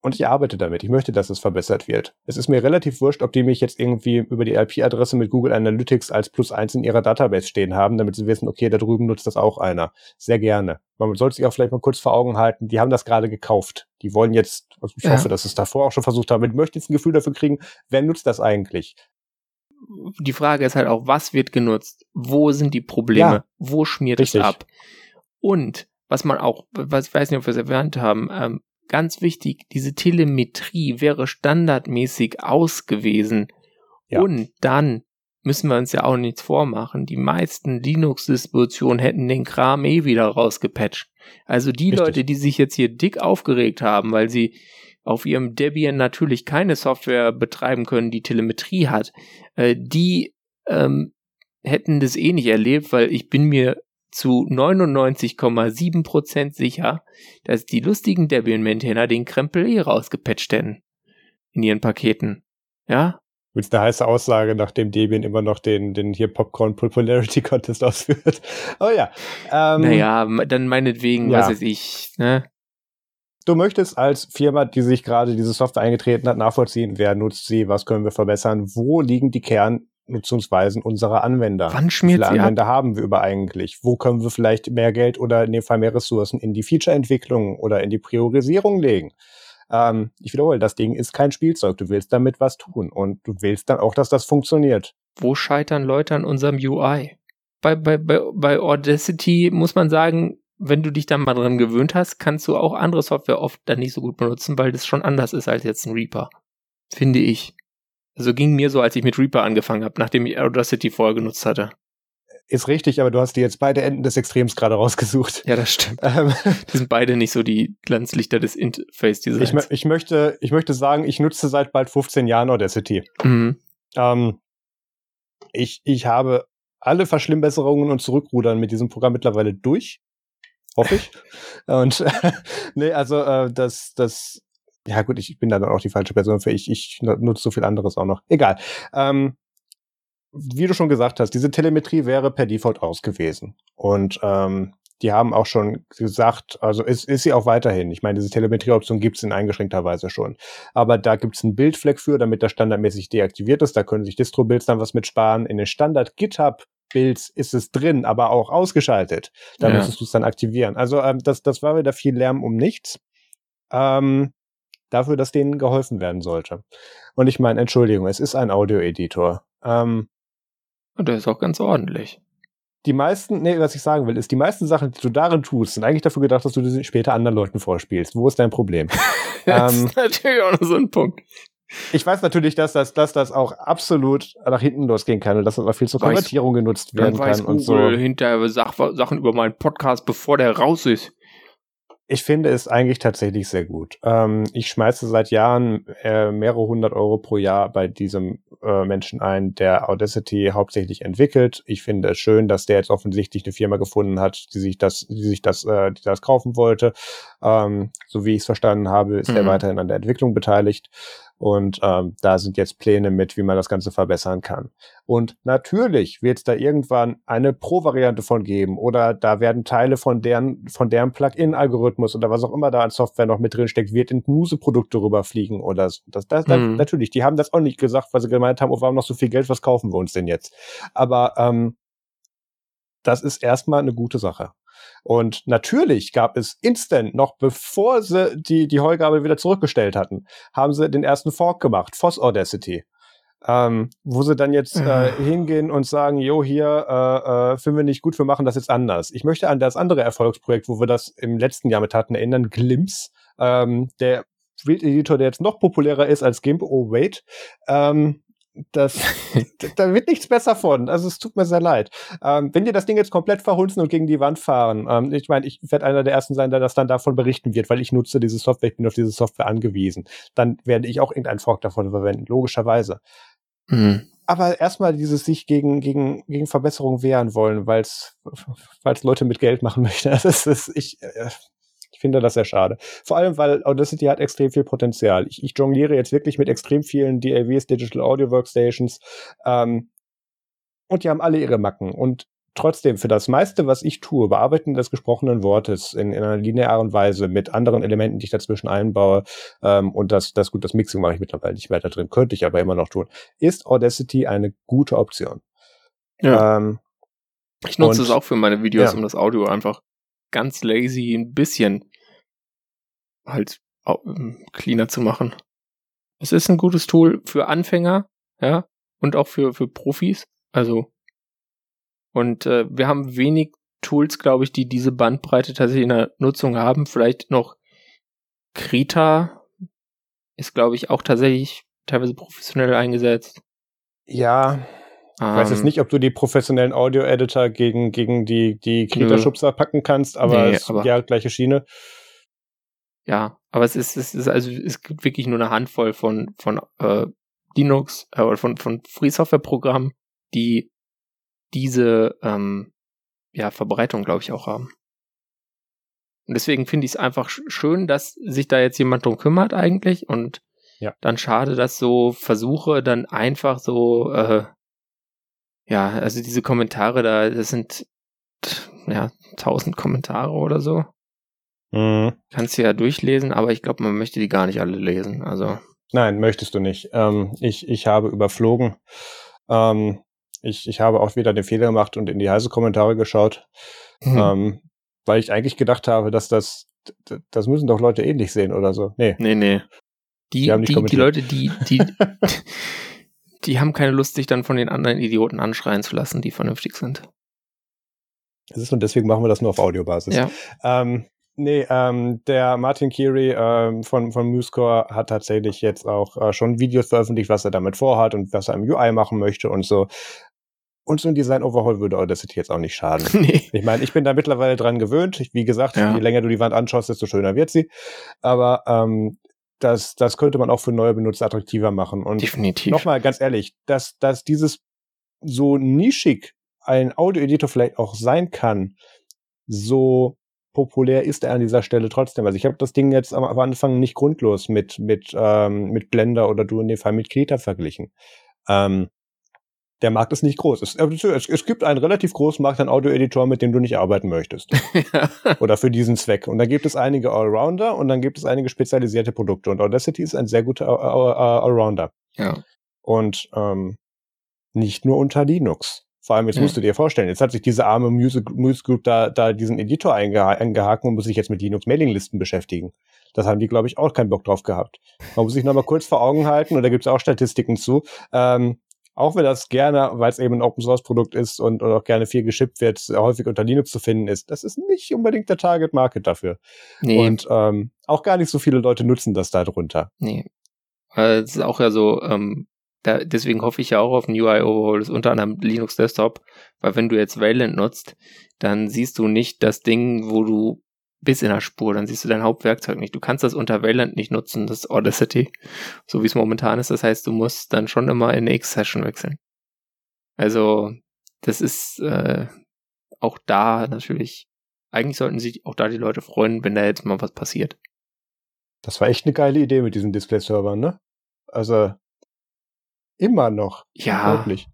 und ich arbeite damit. Ich möchte, dass es verbessert wird. Es ist mir relativ wurscht, ob die mich jetzt irgendwie über die IP-Adresse mit Google Analytics als plus eins in ihrer Database stehen haben, damit sie wissen, okay, da drüben nutzt das auch einer. Sehr gerne. Man sollte sich auch vielleicht mal kurz vor Augen halten, die haben das gerade gekauft. Die wollen jetzt, also ich ja. hoffe, dass es davor auch schon versucht haben, ich möchte jetzt ein Gefühl dafür kriegen, wer nutzt das eigentlich? Die Frage ist halt auch, was wird genutzt? Wo sind die Probleme? Ja, Wo schmiert richtig. es ab? Und was man auch, was ich weiß nicht, ob wir es erwähnt haben, ähm, ganz wichtig, diese Telemetrie wäre standardmäßig ausgewiesen. Ja. Und dann müssen wir uns ja auch nichts vormachen. Die meisten Linux-Distributionen hätten den Kram eh wieder rausgepatcht. Also die Richtig. Leute, die sich jetzt hier dick aufgeregt haben, weil sie auf ihrem Debian natürlich keine Software betreiben können, die Telemetrie hat, äh, die ähm, hätten das eh nicht erlebt, weil ich bin mir zu 99,7% sicher, dass die lustigen Debian-Maintainer den Krempel eh rausgepatcht hätten. In ihren Paketen. Ja? Mit eine heiße Aussage, nachdem Debian immer noch den, den hier Popcorn Popularity Contest ausführt. Oh ja. Ähm, naja, dann meinetwegen, ja. was weiß ich, ne? Du möchtest als Firma, die sich gerade diese Software eingetreten hat, nachvollziehen, wer nutzt sie, was können wir verbessern, wo liegen die Kern Nutzungsweisen unserer Anwender. Wann schmiert Wie viele Anwender ab? haben wir über eigentlich? Wo können wir vielleicht mehr Geld oder in dem Fall mehr Ressourcen in die Feature-Entwicklung oder in die Priorisierung legen? Ähm, ich wiederhole, das Ding ist kein Spielzeug. Du willst damit was tun und du willst dann auch, dass das funktioniert. Wo scheitern Leute an unserem UI? Bei, bei, bei, bei Audacity muss man sagen, wenn du dich dann mal dran gewöhnt hast, kannst du auch andere Software oft dann nicht so gut benutzen, weil das schon anders ist als jetzt ein Reaper. Finde ich. Also ging mir so, als ich mit Reaper angefangen habe, nachdem ich Audacity vorher genutzt hatte. Ist richtig, aber du hast dir jetzt beide Enden des Extrems gerade rausgesucht. Ja, das stimmt. Ähm, die sind beide nicht so die Glanzlichter des Interface-Designs. Ich, ich, möchte, ich möchte sagen, ich nutze seit bald 15 Jahren Audacity. Mhm. Ähm, ich, ich habe alle Verschlimmbesserungen und Zurückrudern mit diesem Programm mittlerweile durch. Hoffe ich. und nee, also äh, das, das ja gut, ich bin da dann auch die falsche Person für. Ich, ich nutze so viel anderes auch noch. Egal. Ähm, wie du schon gesagt hast, diese Telemetrie wäre per Default aus gewesen. Und ähm, die haben auch schon gesagt, also ist, ist sie auch weiterhin. Ich meine, diese Telemetrieoption gibt es in eingeschränkter Weise schon. Aber da gibt es einen Bildfleck für, damit das standardmäßig deaktiviert ist. Da können sich Distro-Builds dann was mitsparen. In den Standard GitHub Builds ist es drin, aber auch ausgeschaltet. Da ja. müsstest du es dann aktivieren. Also ähm, das, das war wieder viel Lärm um nichts. Ähm, dafür, dass denen geholfen werden sollte. Und ich meine, Entschuldigung, es ist ein Audio-Editor. Ähm, Und der ist auch ganz ordentlich. Die meisten, nee, was ich sagen will, ist, die meisten Sachen, die du darin tust, sind eigentlich dafür gedacht, dass du sie später anderen Leuten vorspielst. Wo ist dein Problem? das ähm, ist natürlich auch noch so ein Punkt. Ich weiß natürlich, dass das, dass das auch absolut nach hinten losgehen kann und dass das auch viel zur Konvertierung genutzt werden kann Google und so. hinterher Sachen über meinen Podcast, bevor der raus ist. Ich finde es eigentlich tatsächlich sehr gut. Ähm, ich schmeiße seit Jahren äh, mehrere hundert Euro pro Jahr bei diesem äh, Menschen ein, der Audacity hauptsächlich entwickelt. Ich finde es schön, dass der jetzt offensichtlich eine Firma gefunden hat, die sich das, die sich das, äh, die das kaufen wollte. Ähm, so wie ich es verstanden habe, ist mhm. er weiterhin an der Entwicklung beteiligt. Und ähm, da sind jetzt Pläne mit, wie man das Ganze verbessern kann. Und natürlich wird es da irgendwann eine Pro-Variante von geben oder da werden Teile von deren, von deren Plugin-Algorithmus oder was auch immer da an Software noch mit drin steckt, wird in Muse-Produkte rüberfliegen oder so. Das, das, das, mhm. Natürlich, die haben das auch nicht gesagt, weil sie gemeint haben, oh, wir haben noch so viel Geld, was kaufen wir uns denn jetzt? Aber ähm, das ist erstmal eine gute Sache. Und natürlich gab es instant, noch bevor sie die, die Heugabe wieder zurückgestellt hatten, haben sie den ersten Fork gemacht, Foss Audacity. Ähm, wo sie dann jetzt äh, mhm. hingehen und sagen, jo, hier äh, äh, finden wir nicht gut, wir machen das jetzt anders. Ich möchte an das andere Erfolgsprojekt, wo wir das im letzten Jahr mit hatten, erinnern, Glimpse, ähm, der Bildeditor, der jetzt noch populärer ist als GIMP, oh wait, ähm, das, da wird nichts besser von. Also es tut mir sehr leid. Ähm, wenn die das Ding jetzt komplett verhunzen und gegen die Wand fahren, ähm, ich meine, ich werde einer der ersten sein, der das dann davon berichten wird, weil ich nutze diese Software, ich bin auf diese Software angewiesen. Dann werde ich auch irgendeinen Fork davon verwenden, logischerweise. Mhm. Aber erstmal dieses sich gegen, gegen, gegen Verbesserung wehren wollen, weil es Leute mit Geld machen möchte. Das ist, ich, äh, finde das sehr schade. Vor allem, weil Audacity hat extrem viel Potenzial. Ich, ich jongliere jetzt wirklich mit extrem vielen DAWs, Digital Audio Workstations, ähm, und die haben alle ihre Macken. Und trotzdem, für das meiste, was ich tue, Bearbeiten des gesprochenen Wortes in, in einer linearen Weise mit anderen Elementen, die ich dazwischen einbaue, ähm, und das, das gut, das Mixing mache ich mittlerweile nicht weiter drin, könnte ich aber immer noch tun, ist Audacity eine gute Option. Ja. Ähm, ich nutze es auch für meine Videos, ja. um das Audio einfach ganz lazy ein bisschen halt ähm, cleaner zu machen. Es ist ein gutes Tool für Anfänger, ja, und auch für, für Profis. Also, und äh, wir haben wenig Tools, glaube ich, die diese Bandbreite tatsächlich in der Nutzung haben. Vielleicht noch Krita ist, glaube ich, auch tatsächlich teilweise professionell eingesetzt. Ja, ich weiß jetzt ähm. nicht, ob du die professionellen Audio-Editor gegen, gegen die, die Krita-Schubser packen kannst, aber nee, es ist ja gleiche Schiene. Ja, aber es ist, es ist also, es gibt wirklich nur eine Handvoll von, von äh, Linux äh, oder von, von Free Software Programmen, die diese, ähm, ja, Verbreitung, glaube ich, auch haben. Und deswegen finde ich es einfach schön, dass sich da jetzt jemand drum kümmert eigentlich und ja. dann schade, dass so Versuche dann einfach so, äh, ja, also diese Kommentare da, das sind ja tausend Kommentare oder so. Mhm. Kannst du ja durchlesen, aber ich glaube, man möchte die gar nicht alle lesen. Also. Nein, möchtest du nicht. Ähm, ich, ich habe überflogen. Ähm, ich, ich habe auch wieder den Fehler gemacht und in die heiße Kommentare geschaut. Mhm. Ähm, weil ich eigentlich gedacht habe, dass das, das müssen doch Leute ähnlich sehen oder so. Nee. Nee, nee. Die, die, die, die Leute, die, die, die haben keine Lust, sich dann von den anderen Idioten anschreien zu lassen, die vernünftig sind. Das ist und deswegen machen wir das nur auf Audiobasis. Ja. Ähm, nee, ähm, der Martin Keary ähm, von, von MuseCore hat tatsächlich jetzt auch äh, schon Videos veröffentlicht, was er damit vorhat und was er im UI machen möchte und so. Und so ein Design-Overhaul würde Audacity jetzt auch nicht schaden. Nee. Ich meine, ich bin da mittlerweile dran gewöhnt. Ich, wie gesagt, ja. je länger du die Wand anschaust, desto schöner wird sie. Aber ähm, das, das könnte man auch für neue Benutzer attraktiver machen. Und Definitiv. Nochmal ganz ehrlich, dass, dass dieses so nischig ein Audio-Editor vielleicht auch sein kann, so populär ist er an dieser Stelle trotzdem. Also ich habe das Ding jetzt am, am Anfang nicht grundlos mit, mit, ähm, mit Blender oder du in dem Fall mit Krita verglichen. Ähm, der Markt ist nicht groß. Es, es, es gibt einen relativ großen Markt an Audio-Editor, mit dem du nicht arbeiten möchtest. Oder für diesen Zweck. Und dann gibt es einige Allrounder und dann gibt es einige spezialisierte Produkte. Und Audacity ist ein sehr guter Allrounder. Ja. Und ähm, nicht nur unter Linux. Vor allem, jetzt musst du dir vorstellen, jetzt hat sich diese arme Music, Music Group da, da diesen Editor eingehakt und muss sich jetzt mit Linux-Mailinglisten beschäftigen. Das haben die, glaube ich, auch keinen Bock drauf gehabt. Man muss sich nochmal kurz vor Augen halten, und da gibt es auch Statistiken zu. Ähm, auch wenn das gerne, weil es eben ein Open Source Produkt ist und, und auch gerne viel geschippt wird, häufig unter Linux zu finden ist, das ist nicht unbedingt der Target Market dafür. Nee. Und ähm, auch gar nicht so viele Leute nutzen das da drunter. Nee. Es ist auch ja so, ähm, da, deswegen hoffe ich ja auch auf ein UI Overhaul, unter anderem Linux Desktop, weil wenn du jetzt Wayland nutzt, dann siehst du nicht das Ding, wo du bis in der Spur, dann siehst du dein Hauptwerkzeug nicht. Du kannst das unter Wayland nicht nutzen, das Audacity, so wie es momentan ist. Das heißt, du musst dann schon immer in X-Session wechseln. Also, das ist äh, auch da natürlich, eigentlich sollten sich auch da die Leute freuen, wenn da jetzt mal was passiert. Das war echt eine geile Idee mit diesen Display-Servern, ne? Also, immer noch. Ja. Wirklich.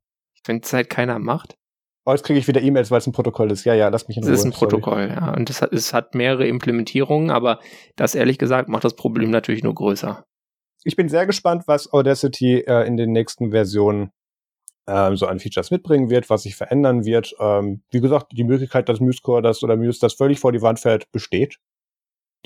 Wenn es halt keiner macht. Oh, jetzt kriege ich wieder E-Mails, weil es ein Protokoll ist. Ja, ja, lass mich in Ruhe. Es ist ein Protokoll, Sorry. ja. Und es hat, es hat mehrere Implementierungen, aber das ehrlich gesagt macht das Problem natürlich nur größer. Ich bin sehr gespannt, was Audacity äh, in den nächsten Versionen ähm, so an Features mitbringen wird, was sich verändern wird. Ähm, wie gesagt, die Möglichkeit, dass MuseCore das oder Muse das völlig vor die Wand fällt, besteht.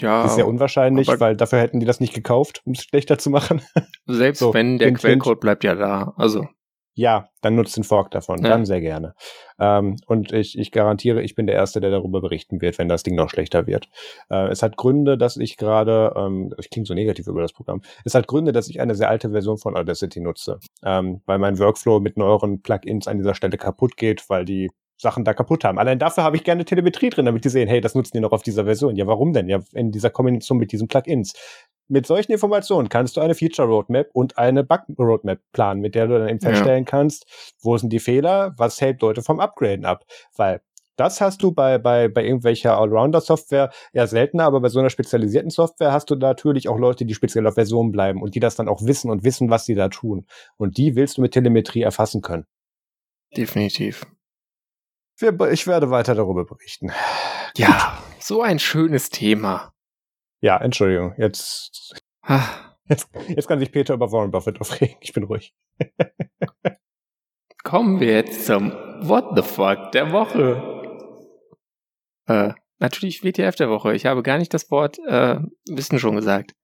Ja. Ist sehr unwahrscheinlich, weil dafür hätten die das nicht gekauft, um es schlechter zu machen. Selbst so, wenn der Quellcode bleibt ja da. Also. Ja, dann nutzt den Fork davon. Ja. Dann sehr gerne. Ähm, und ich, ich garantiere, ich bin der Erste, der darüber berichten wird, wenn das Ding noch schlechter wird. Äh, es hat Gründe, dass ich gerade, ähm, ich klinge so negativ über das Programm, es hat Gründe, dass ich eine sehr alte Version von Audacity nutze, ähm, weil mein Workflow mit neueren Plugins an dieser Stelle kaputt geht, weil die Sachen da kaputt haben. Allein dafür habe ich gerne Telemetrie drin, damit die sehen, hey, das nutzen die noch auf dieser Version. Ja, warum denn? Ja, in dieser Kombination mit diesen Plugins. Mit solchen Informationen kannst du eine Feature Roadmap und eine Bug Roadmap planen, mit der du dann eben feststellen ja. kannst, wo sind die Fehler, was hält Leute vom Upgraden ab. Weil das hast du bei, bei, bei irgendwelcher Allrounder-Software eher seltener, aber bei so einer spezialisierten Software hast du natürlich auch Leute, die speziell auf Versionen bleiben und die das dann auch wissen und wissen, was sie da tun. Und die willst du mit Telemetrie erfassen können. Definitiv. Ich werde weiter darüber berichten. Ja, Gut. so ein schönes Thema. Ja, Entschuldigung. Jetzt, jetzt, jetzt kann sich Peter über Warren Buffett aufregen. Ich bin ruhig. Kommen wir jetzt zum What the fuck der Woche. Äh, natürlich WTF der Woche. Ich habe gar nicht das Wort äh, Wissen schon gesagt.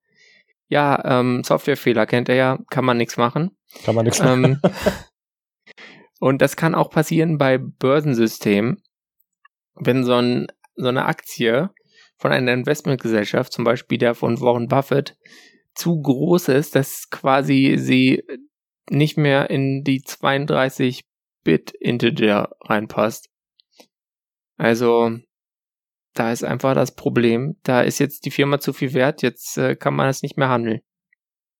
Ja, ähm, Softwarefehler kennt er ja, kann man nichts machen. Kann man nichts ähm, machen. Und das kann auch passieren bei Börsensystemen, wenn so, ein, so eine Aktie von einer Investmentgesellschaft, zum Beispiel der von Warren Buffett, zu groß ist, dass quasi sie nicht mehr in die 32 Bit Integer reinpasst. Also da ist einfach das Problem. Da ist jetzt die Firma zu viel wert, jetzt äh, kann man es nicht mehr handeln.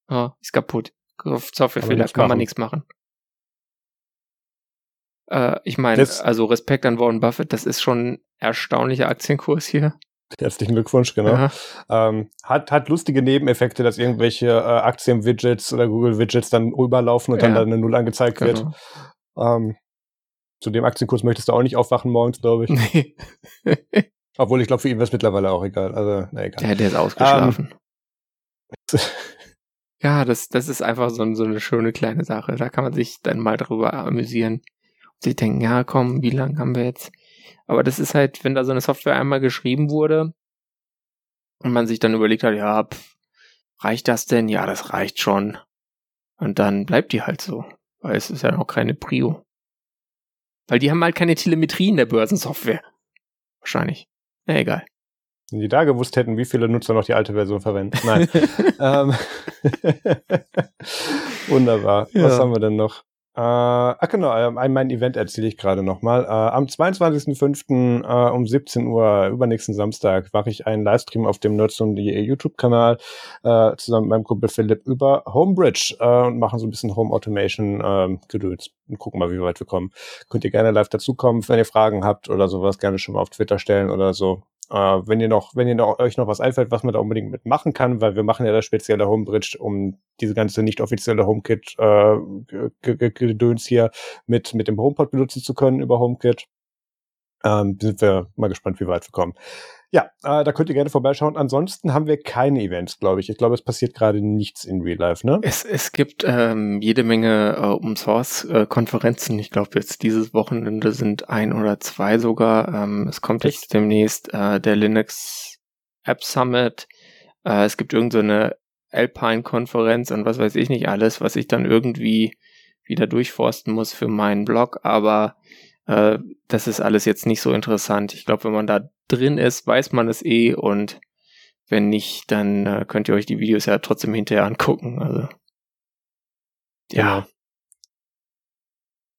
Oh, ist kaputt. Softwarefehler kann man nichts machen. Äh, ich meine, also Respekt an Warren Buffett, das ist schon ein erstaunlicher Aktienkurs hier. Herzlichen Glückwunsch, genau. Ähm, hat, hat lustige Nebeneffekte, dass irgendwelche äh, Aktien-Widgets oder Google-Widgets dann rüberlaufen und ja. dann da eine Null angezeigt genau. wird. Ähm, zu dem Aktienkurs möchtest du auch nicht aufwachen morgens, glaube ich. Nee. Obwohl ich glaube, für ihn wäre es mittlerweile auch egal. Also, na egal. Ja, der ist ausgeschlafen. Ähm, ja, das, das ist einfach so, so eine schöne kleine Sache. Da kann man sich dann mal drüber amüsieren. Sich denken, ja, komm, wie lange haben wir jetzt? Aber das ist halt, wenn da so eine Software einmal geschrieben wurde und man sich dann überlegt hat, ja, pff, reicht das denn? Ja, das reicht schon. Und dann bleibt die halt so. Weil es ist ja noch keine Prio. Weil die haben halt keine Telemetrie in der Börsensoftware. Wahrscheinlich. Na egal. Wenn die da gewusst hätten, wie viele Nutzer noch die alte Version verwenden. Nein. ähm, Wunderbar. Ja. Was haben wir denn noch? Äh, ach genau, äh, mein Event erzähle ich gerade nochmal. Äh, am 22.05. Äh, um 17 Uhr, übernächsten Samstag, mache ich einen Livestream auf dem Nerds.de YouTube-Kanal äh, zusammen mit meinem Kumpel Philipp über Homebridge äh, und machen so ein bisschen Home Automation äh, Gedöns und gucken mal, wie weit wir kommen. Könnt ihr gerne live dazukommen, wenn ihr Fragen habt oder sowas, gerne schon mal auf Twitter stellen oder so. Äh, wenn ihr noch, wenn ihr noch, euch noch was einfällt, was man da unbedingt mitmachen kann, weil wir machen ja das spezielle Homebridge, um diese ganze nicht offizielle HomeKit äh, Gedöns hier mit mit dem HomePod benutzen zu können über HomeKit. Ähm, sind wir mal gespannt, wie weit wir kommen. Ja, äh, da könnt ihr gerne vorbeischauen. Ansonsten haben wir keine Events, glaube ich. Ich glaube, es passiert gerade nichts in Real Life, ne? Es, es gibt ähm, jede Menge äh, Open Source äh, Konferenzen. Ich glaube, jetzt dieses Wochenende sind ein oder zwei sogar. Ähm, es kommt Echt? jetzt demnächst äh, der Linux App Summit. Äh, es gibt irgendeine so Alpine-Konferenz und was weiß ich nicht alles, was ich dann irgendwie wieder durchforsten muss für meinen Blog. Aber äh, das ist alles jetzt nicht so interessant. Ich glaube, wenn man da drin ist, weiß man es eh und wenn nicht, dann äh, könnt ihr euch die Videos ja trotzdem hinterher angucken. Also ja. Genau.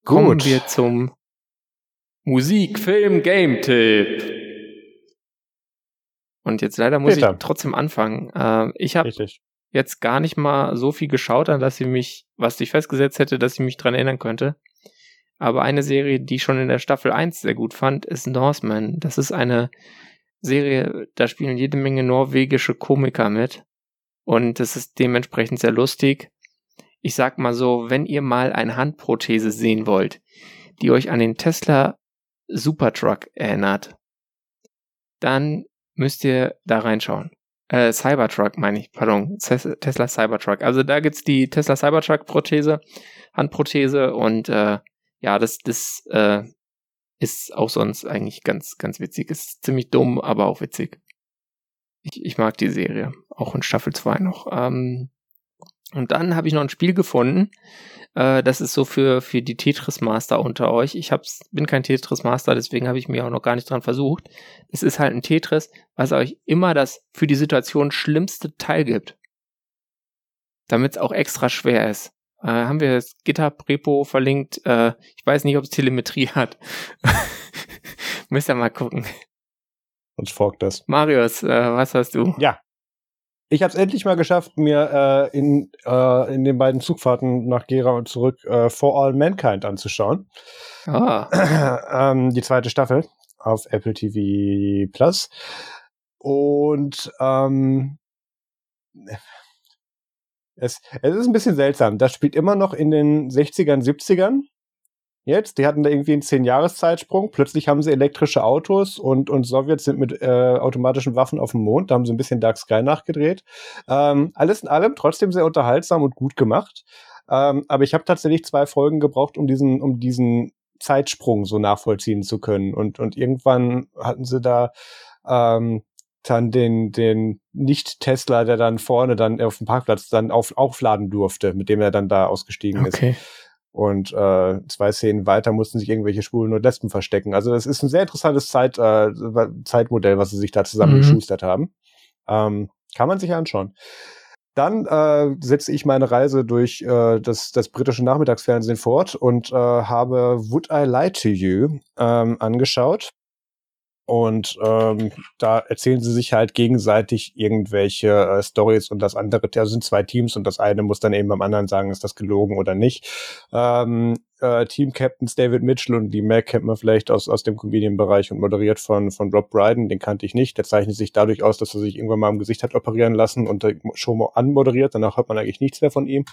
Kommen Gut. wir zum Musik, Film, Game-Tipp. Und jetzt leider muss Peter. ich trotzdem anfangen. Äh, ich habe jetzt gar nicht mal so viel geschaut, an dass ich mich, was ich festgesetzt hätte, dass ich mich dran erinnern könnte. Aber eine Serie, die ich schon in der Staffel 1 sehr gut fand, ist Norseman. Das ist eine Serie, da spielen jede Menge norwegische Komiker mit. Und es ist dementsprechend sehr lustig. Ich sag mal so, wenn ihr mal eine Handprothese sehen wollt, die euch an den Tesla Supertruck erinnert, dann müsst ihr da reinschauen. Äh, Cybertruck meine ich, pardon, Tesla Cybertruck. Also da gibt's die Tesla Cybertruck Prothese, Handprothese und äh, ja, das, das äh, ist auch sonst eigentlich ganz, ganz witzig. Ist ziemlich dumm, aber auch witzig. Ich, ich mag die Serie, auch in Staffel 2 noch. Ähm, und dann habe ich noch ein Spiel gefunden. Äh, das ist so für, für die Tetris Master unter euch. Ich hab's, bin kein Tetris Master, deswegen habe ich mir auch noch gar nicht dran versucht. Es ist halt ein Tetris, was euch immer das für die Situation schlimmste Teil gibt. Damit es auch extra schwer ist. Äh, haben wir das GitHub-Repo verlinkt. Äh, ich weiß nicht, ob es Telemetrie hat. Müsst ihr mal gucken. Sonst folgt das. Marius, äh, was hast du? Ja. Ich habe es endlich mal geschafft, mir äh, in, äh, in den beiden Zugfahrten nach Gera und zurück äh, For All Mankind anzuschauen. Ah. ähm, die zweite Staffel auf Apple TV Plus. Und ähm, es, es ist ein bisschen seltsam. Das spielt immer noch in den 60ern, 70ern. Jetzt, die hatten da irgendwie einen 10-Jahres-Zeitsprung. Plötzlich haben sie elektrische Autos und, und Sowjets sind mit äh, automatischen Waffen auf dem Mond. Da haben sie ein bisschen Dark Sky nachgedreht. Ähm, alles in allem trotzdem sehr unterhaltsam und gut gemacht. Ähm, aber ich habe tatsächlich zwei Folgen gebraucht, um diesen, um diesen Zeitsprung so nachvollziehen zu können. Und, und irgendwann hatten sie da ähm, dann den, den Nicht-Tesla, der dann vorne dann auf dem Parkplatz dann auf, aufladen durfte, mit dem er dann da ausgestiegen okay. ist. Und äh, zwei Szenen weiter mussten sich irgendwelche Schwulen und Lesben verstecken. Also es ist ein sehr interessantes Zeit, äh, Zeitmodell, was sie sich da zusammengeschustert mhm. haben. Ähm, kann man sich anschauen. Dann äh, setze ich meine Reise durch äh, das, das britische Nachmittagsfernsehen fort und äh, habe Would I Lie to You ähm, angeschaut. Und ähm, da erzählen sie sich halt gegenseitig irgendwelche äh, Stories und das andere, also sind zwei Teams und das eine muss dann eben beim anderen sagen, ist das gelogen oder nicht. Ähm, äh, Team-Captains David Mitchell und die Mac kennt man vielleicht aus, aus dem Comedian-Bereich und moderiert von, von Rob Brydon, den kannte ich nicht. Der zeichnet sich dadurch aus, dass er sich irgendwann mal im Gesicht hat operieren lassen und Show mal anmoderiert, danach hört man eigentlich nichts mehr von ihm.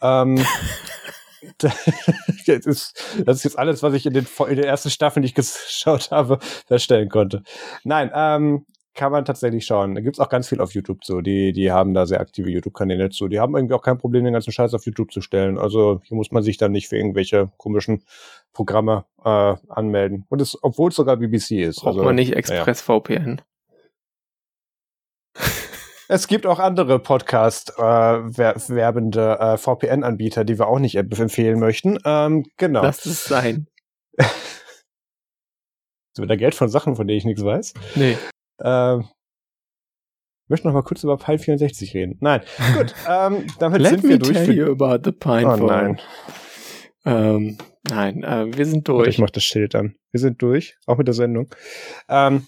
Ähm, das, ist, das ist jetzt alles, was ich in den, in den ersten Staffeln, die ich geschaut habe, feststellen konnte. Nein, ähm, kann man tatsächlich schauen. Da gibt's auch ganz viel auf YouTube so. Die, die haben da sehr aktive YouTube-Kanäle zu. Die haben irgendwie auch kein Problem, den ganzen Scheiß auf YouTube zu stellen. Also hier muss man sich dann nicht für irgendwelche komischen Programme äh, anmelden. Und es, obwohl es sogar BBC ist. Braucht also, man nicht Express ja. VPN. Es gibt auch andere Podcast-werbende äh, äh, VPN-Anbieter, die wir auch nicht empfehlen möchten. Ähm, genau. Lass es sein. so wieder Geld von Sachen, von denen ich nichts weiß. Nee. Ähm, ich möchte noch mal kurz über Pine 64 reden. Nein, gut. Ähm, damit Let sind wir durch. Tell you about the Pine oh, nein. Ähm, nein, äh, wir sind durch. Ich mach das Schild an. Wir sind durch, auch mit der Sendung. Ähm,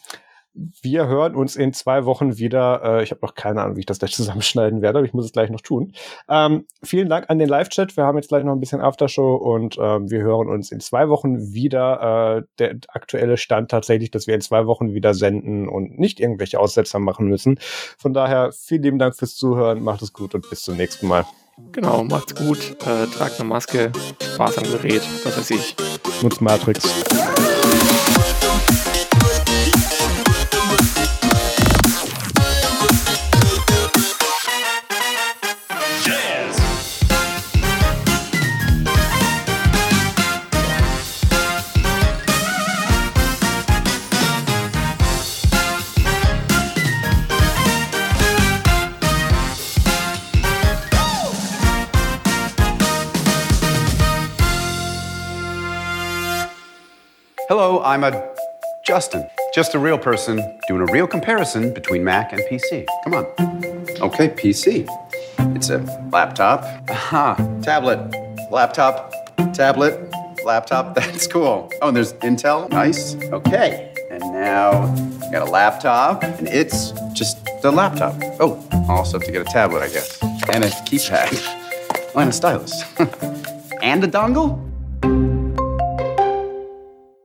wir hören uns in zwei Wochen wieder. Äh, ich habe noch keine Ahnung, wie ich das gleich zusammenschneiden werde, aber ich muss es gleich noch tun. Ähm, vielen Dank an den Live-Chat. Wir haben jetzt gleich noch ein bisschen Aftershow und ähm, wir hören uns in zwei Wochen wieder. Äh, der aktuelle Stand tatsächlich, dass wir in zwei Wochen wieder senden und nicht irgendwelche Aussetzer machen müssen. Von daher vielen lieben Dank fürs Zuhören. Macht es gut und bis zum nächsten Mal. Genau, macht's gut, äh, tragt eine Maske, Spaß am Gerät, was weiß ich. Nutzt Matrix. I'm a Justin. Just a real person doing a real comparison between Mac and PC. Come on. Okay, PC. It's a laptop. Aha, tablet. Laptop, tablet, laptop. That's cool. Oh, and there's Intel. Nice. Okay. And now I got a laptop, and it's just a laptop. Oh, I also have to get a tablet, I guess. And a keypad. and a stylus. and a dongle?